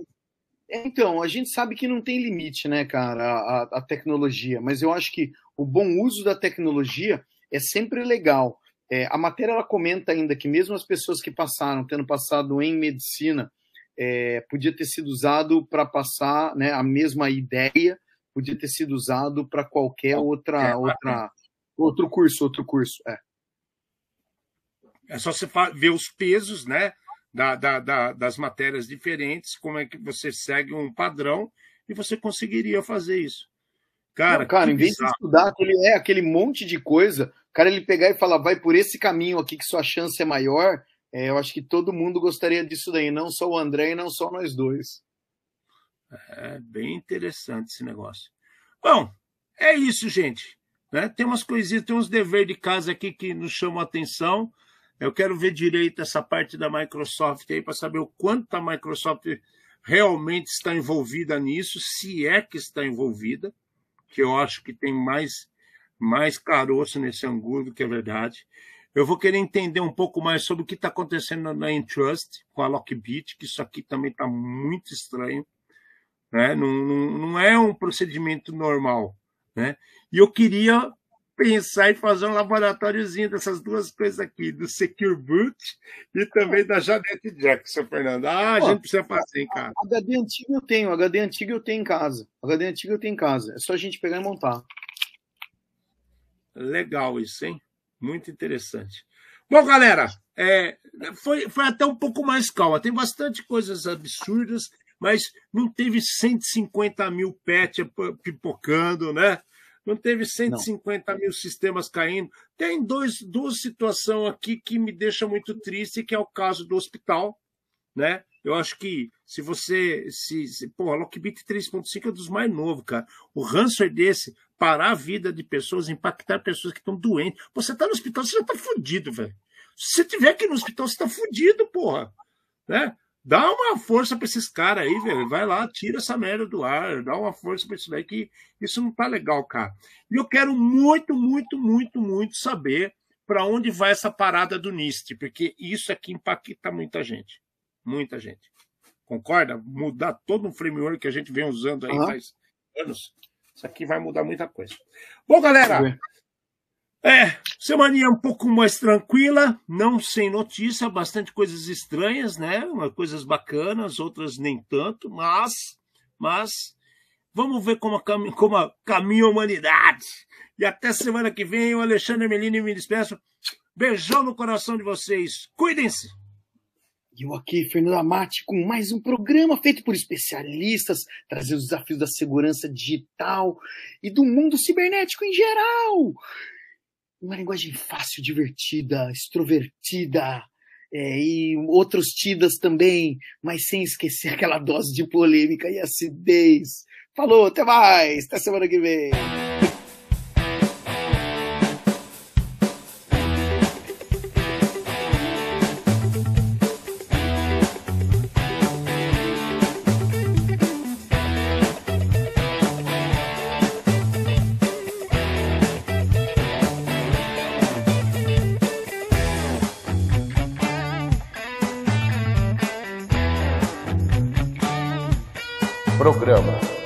Então, a gente sabe que não tem limite, né, cara, a, a tecnologia, mas eu acho que o bom uso da tecnologia é sempre legal. É, a matéria ela comenta ainda que mesmo as pessoas que passaram, tendo passado em medicina, é, podia ter sido usado para passar né, a mesma ideia, podia ter sido usado para qualquer outra, é, outra, outro curso, outro curso. É, é só você ver os pesos, né? Da, da, da, das matérias diferentes, como é que você segue um padrão e você conseguiria fazer isso. Cara, não, cara em vez bizarro. de estudar aquele, é, aquele monte de coisa, o cara ele pegar e falar, vai por esse caminho aqui que sua chance é maior, é, eu acho que todo mundo gostaria disso daí, não só o André e não só nós dois. É bem interessante esse negócio. Bom, é isso, gente. Né? Tem umas coisinhas, tem uns deveres de casa aqui que nos chamam a atenção. Eu quero ver direito essa parte da Microsoft aí para saber o quanto a Microsoft realmente está envolvida nisso, se é que está envolvida que eu acho que tem mais, mais caroço nesse angu do que é verdade. Eu vou querer entender um pouco mais sobre o que está acontecendo na Entrust com a Lockbit, que isso aqui também está muito estranho. Né? Não, não, não é um procedimento normal. Né? E eu queria pensar em fazer um laboratóriozinho dessas duas coisas aqui, do Secure Boot e também da Janete Jackson, Fernando. Ah, a gente precisa fazer, hein, cara. HD antigo eu tenho, HD antigo eu tenho em casa. HD antigo eu tenho em casa. É só a gente pegar e montar. Legal isso, hein? Muito interessante. Bom, galera, é, foi, foi até um pouco mais calma. Tem bastante coisas absurdas, mas não teve 150 mil pets pipocando, né? Não teve 150 não. mil sistemas caindo. Tem dois, duas situações aqui que me deixam muito triste, que é o caso do hospital, né? Eu acho que se você. Se, se, pô, a Lockbit 3.5 é dos mais novos, cara. O ransomware desse, parar a vida de pessoas, impactar pessoas que estão doentes. Você tá no hospital, você já tá fudido, velho. Se você tiver aqui no hospital, você tá fudido, porra. Né? Dá uma força para esses caras aí, velho. Vai lá, tira essa merda do ar, dá uma força para isso daí, que isso não tá legal, cara. E eu quero muito, muito, muito, muito saber para onde vai essa parada do NIST, porque isso aqui impacta muita gente. Muita gente. Concorda? Mudar todo um framework que a gente vem usando aí uhum. faz anos. Isso aqui vai mudar muita coisa. Bom, galera, é, semaninha um pouco mais tranquila, não sem notícia, bastante coisas estranhas, né? Coisas bacanas, outras nem tanto, mas, mas vamos ver como, como caminha a humanidade. E até semana que vem, o Alexandre Melini me despeço. Beijão no coração de vocês. Cuidem-se. E eu aqui, Fernando Amati, com mais um programa feito por especialistas, trazendo os desafios da segurança digital e do mundo cibernético em geral uma linguagem fácil, divertida, extrovertida, é, e outros tidas também, mas sem esquecer aquela dose de polêmica e acidez. Falou, até mais, até semana que vem. Programa.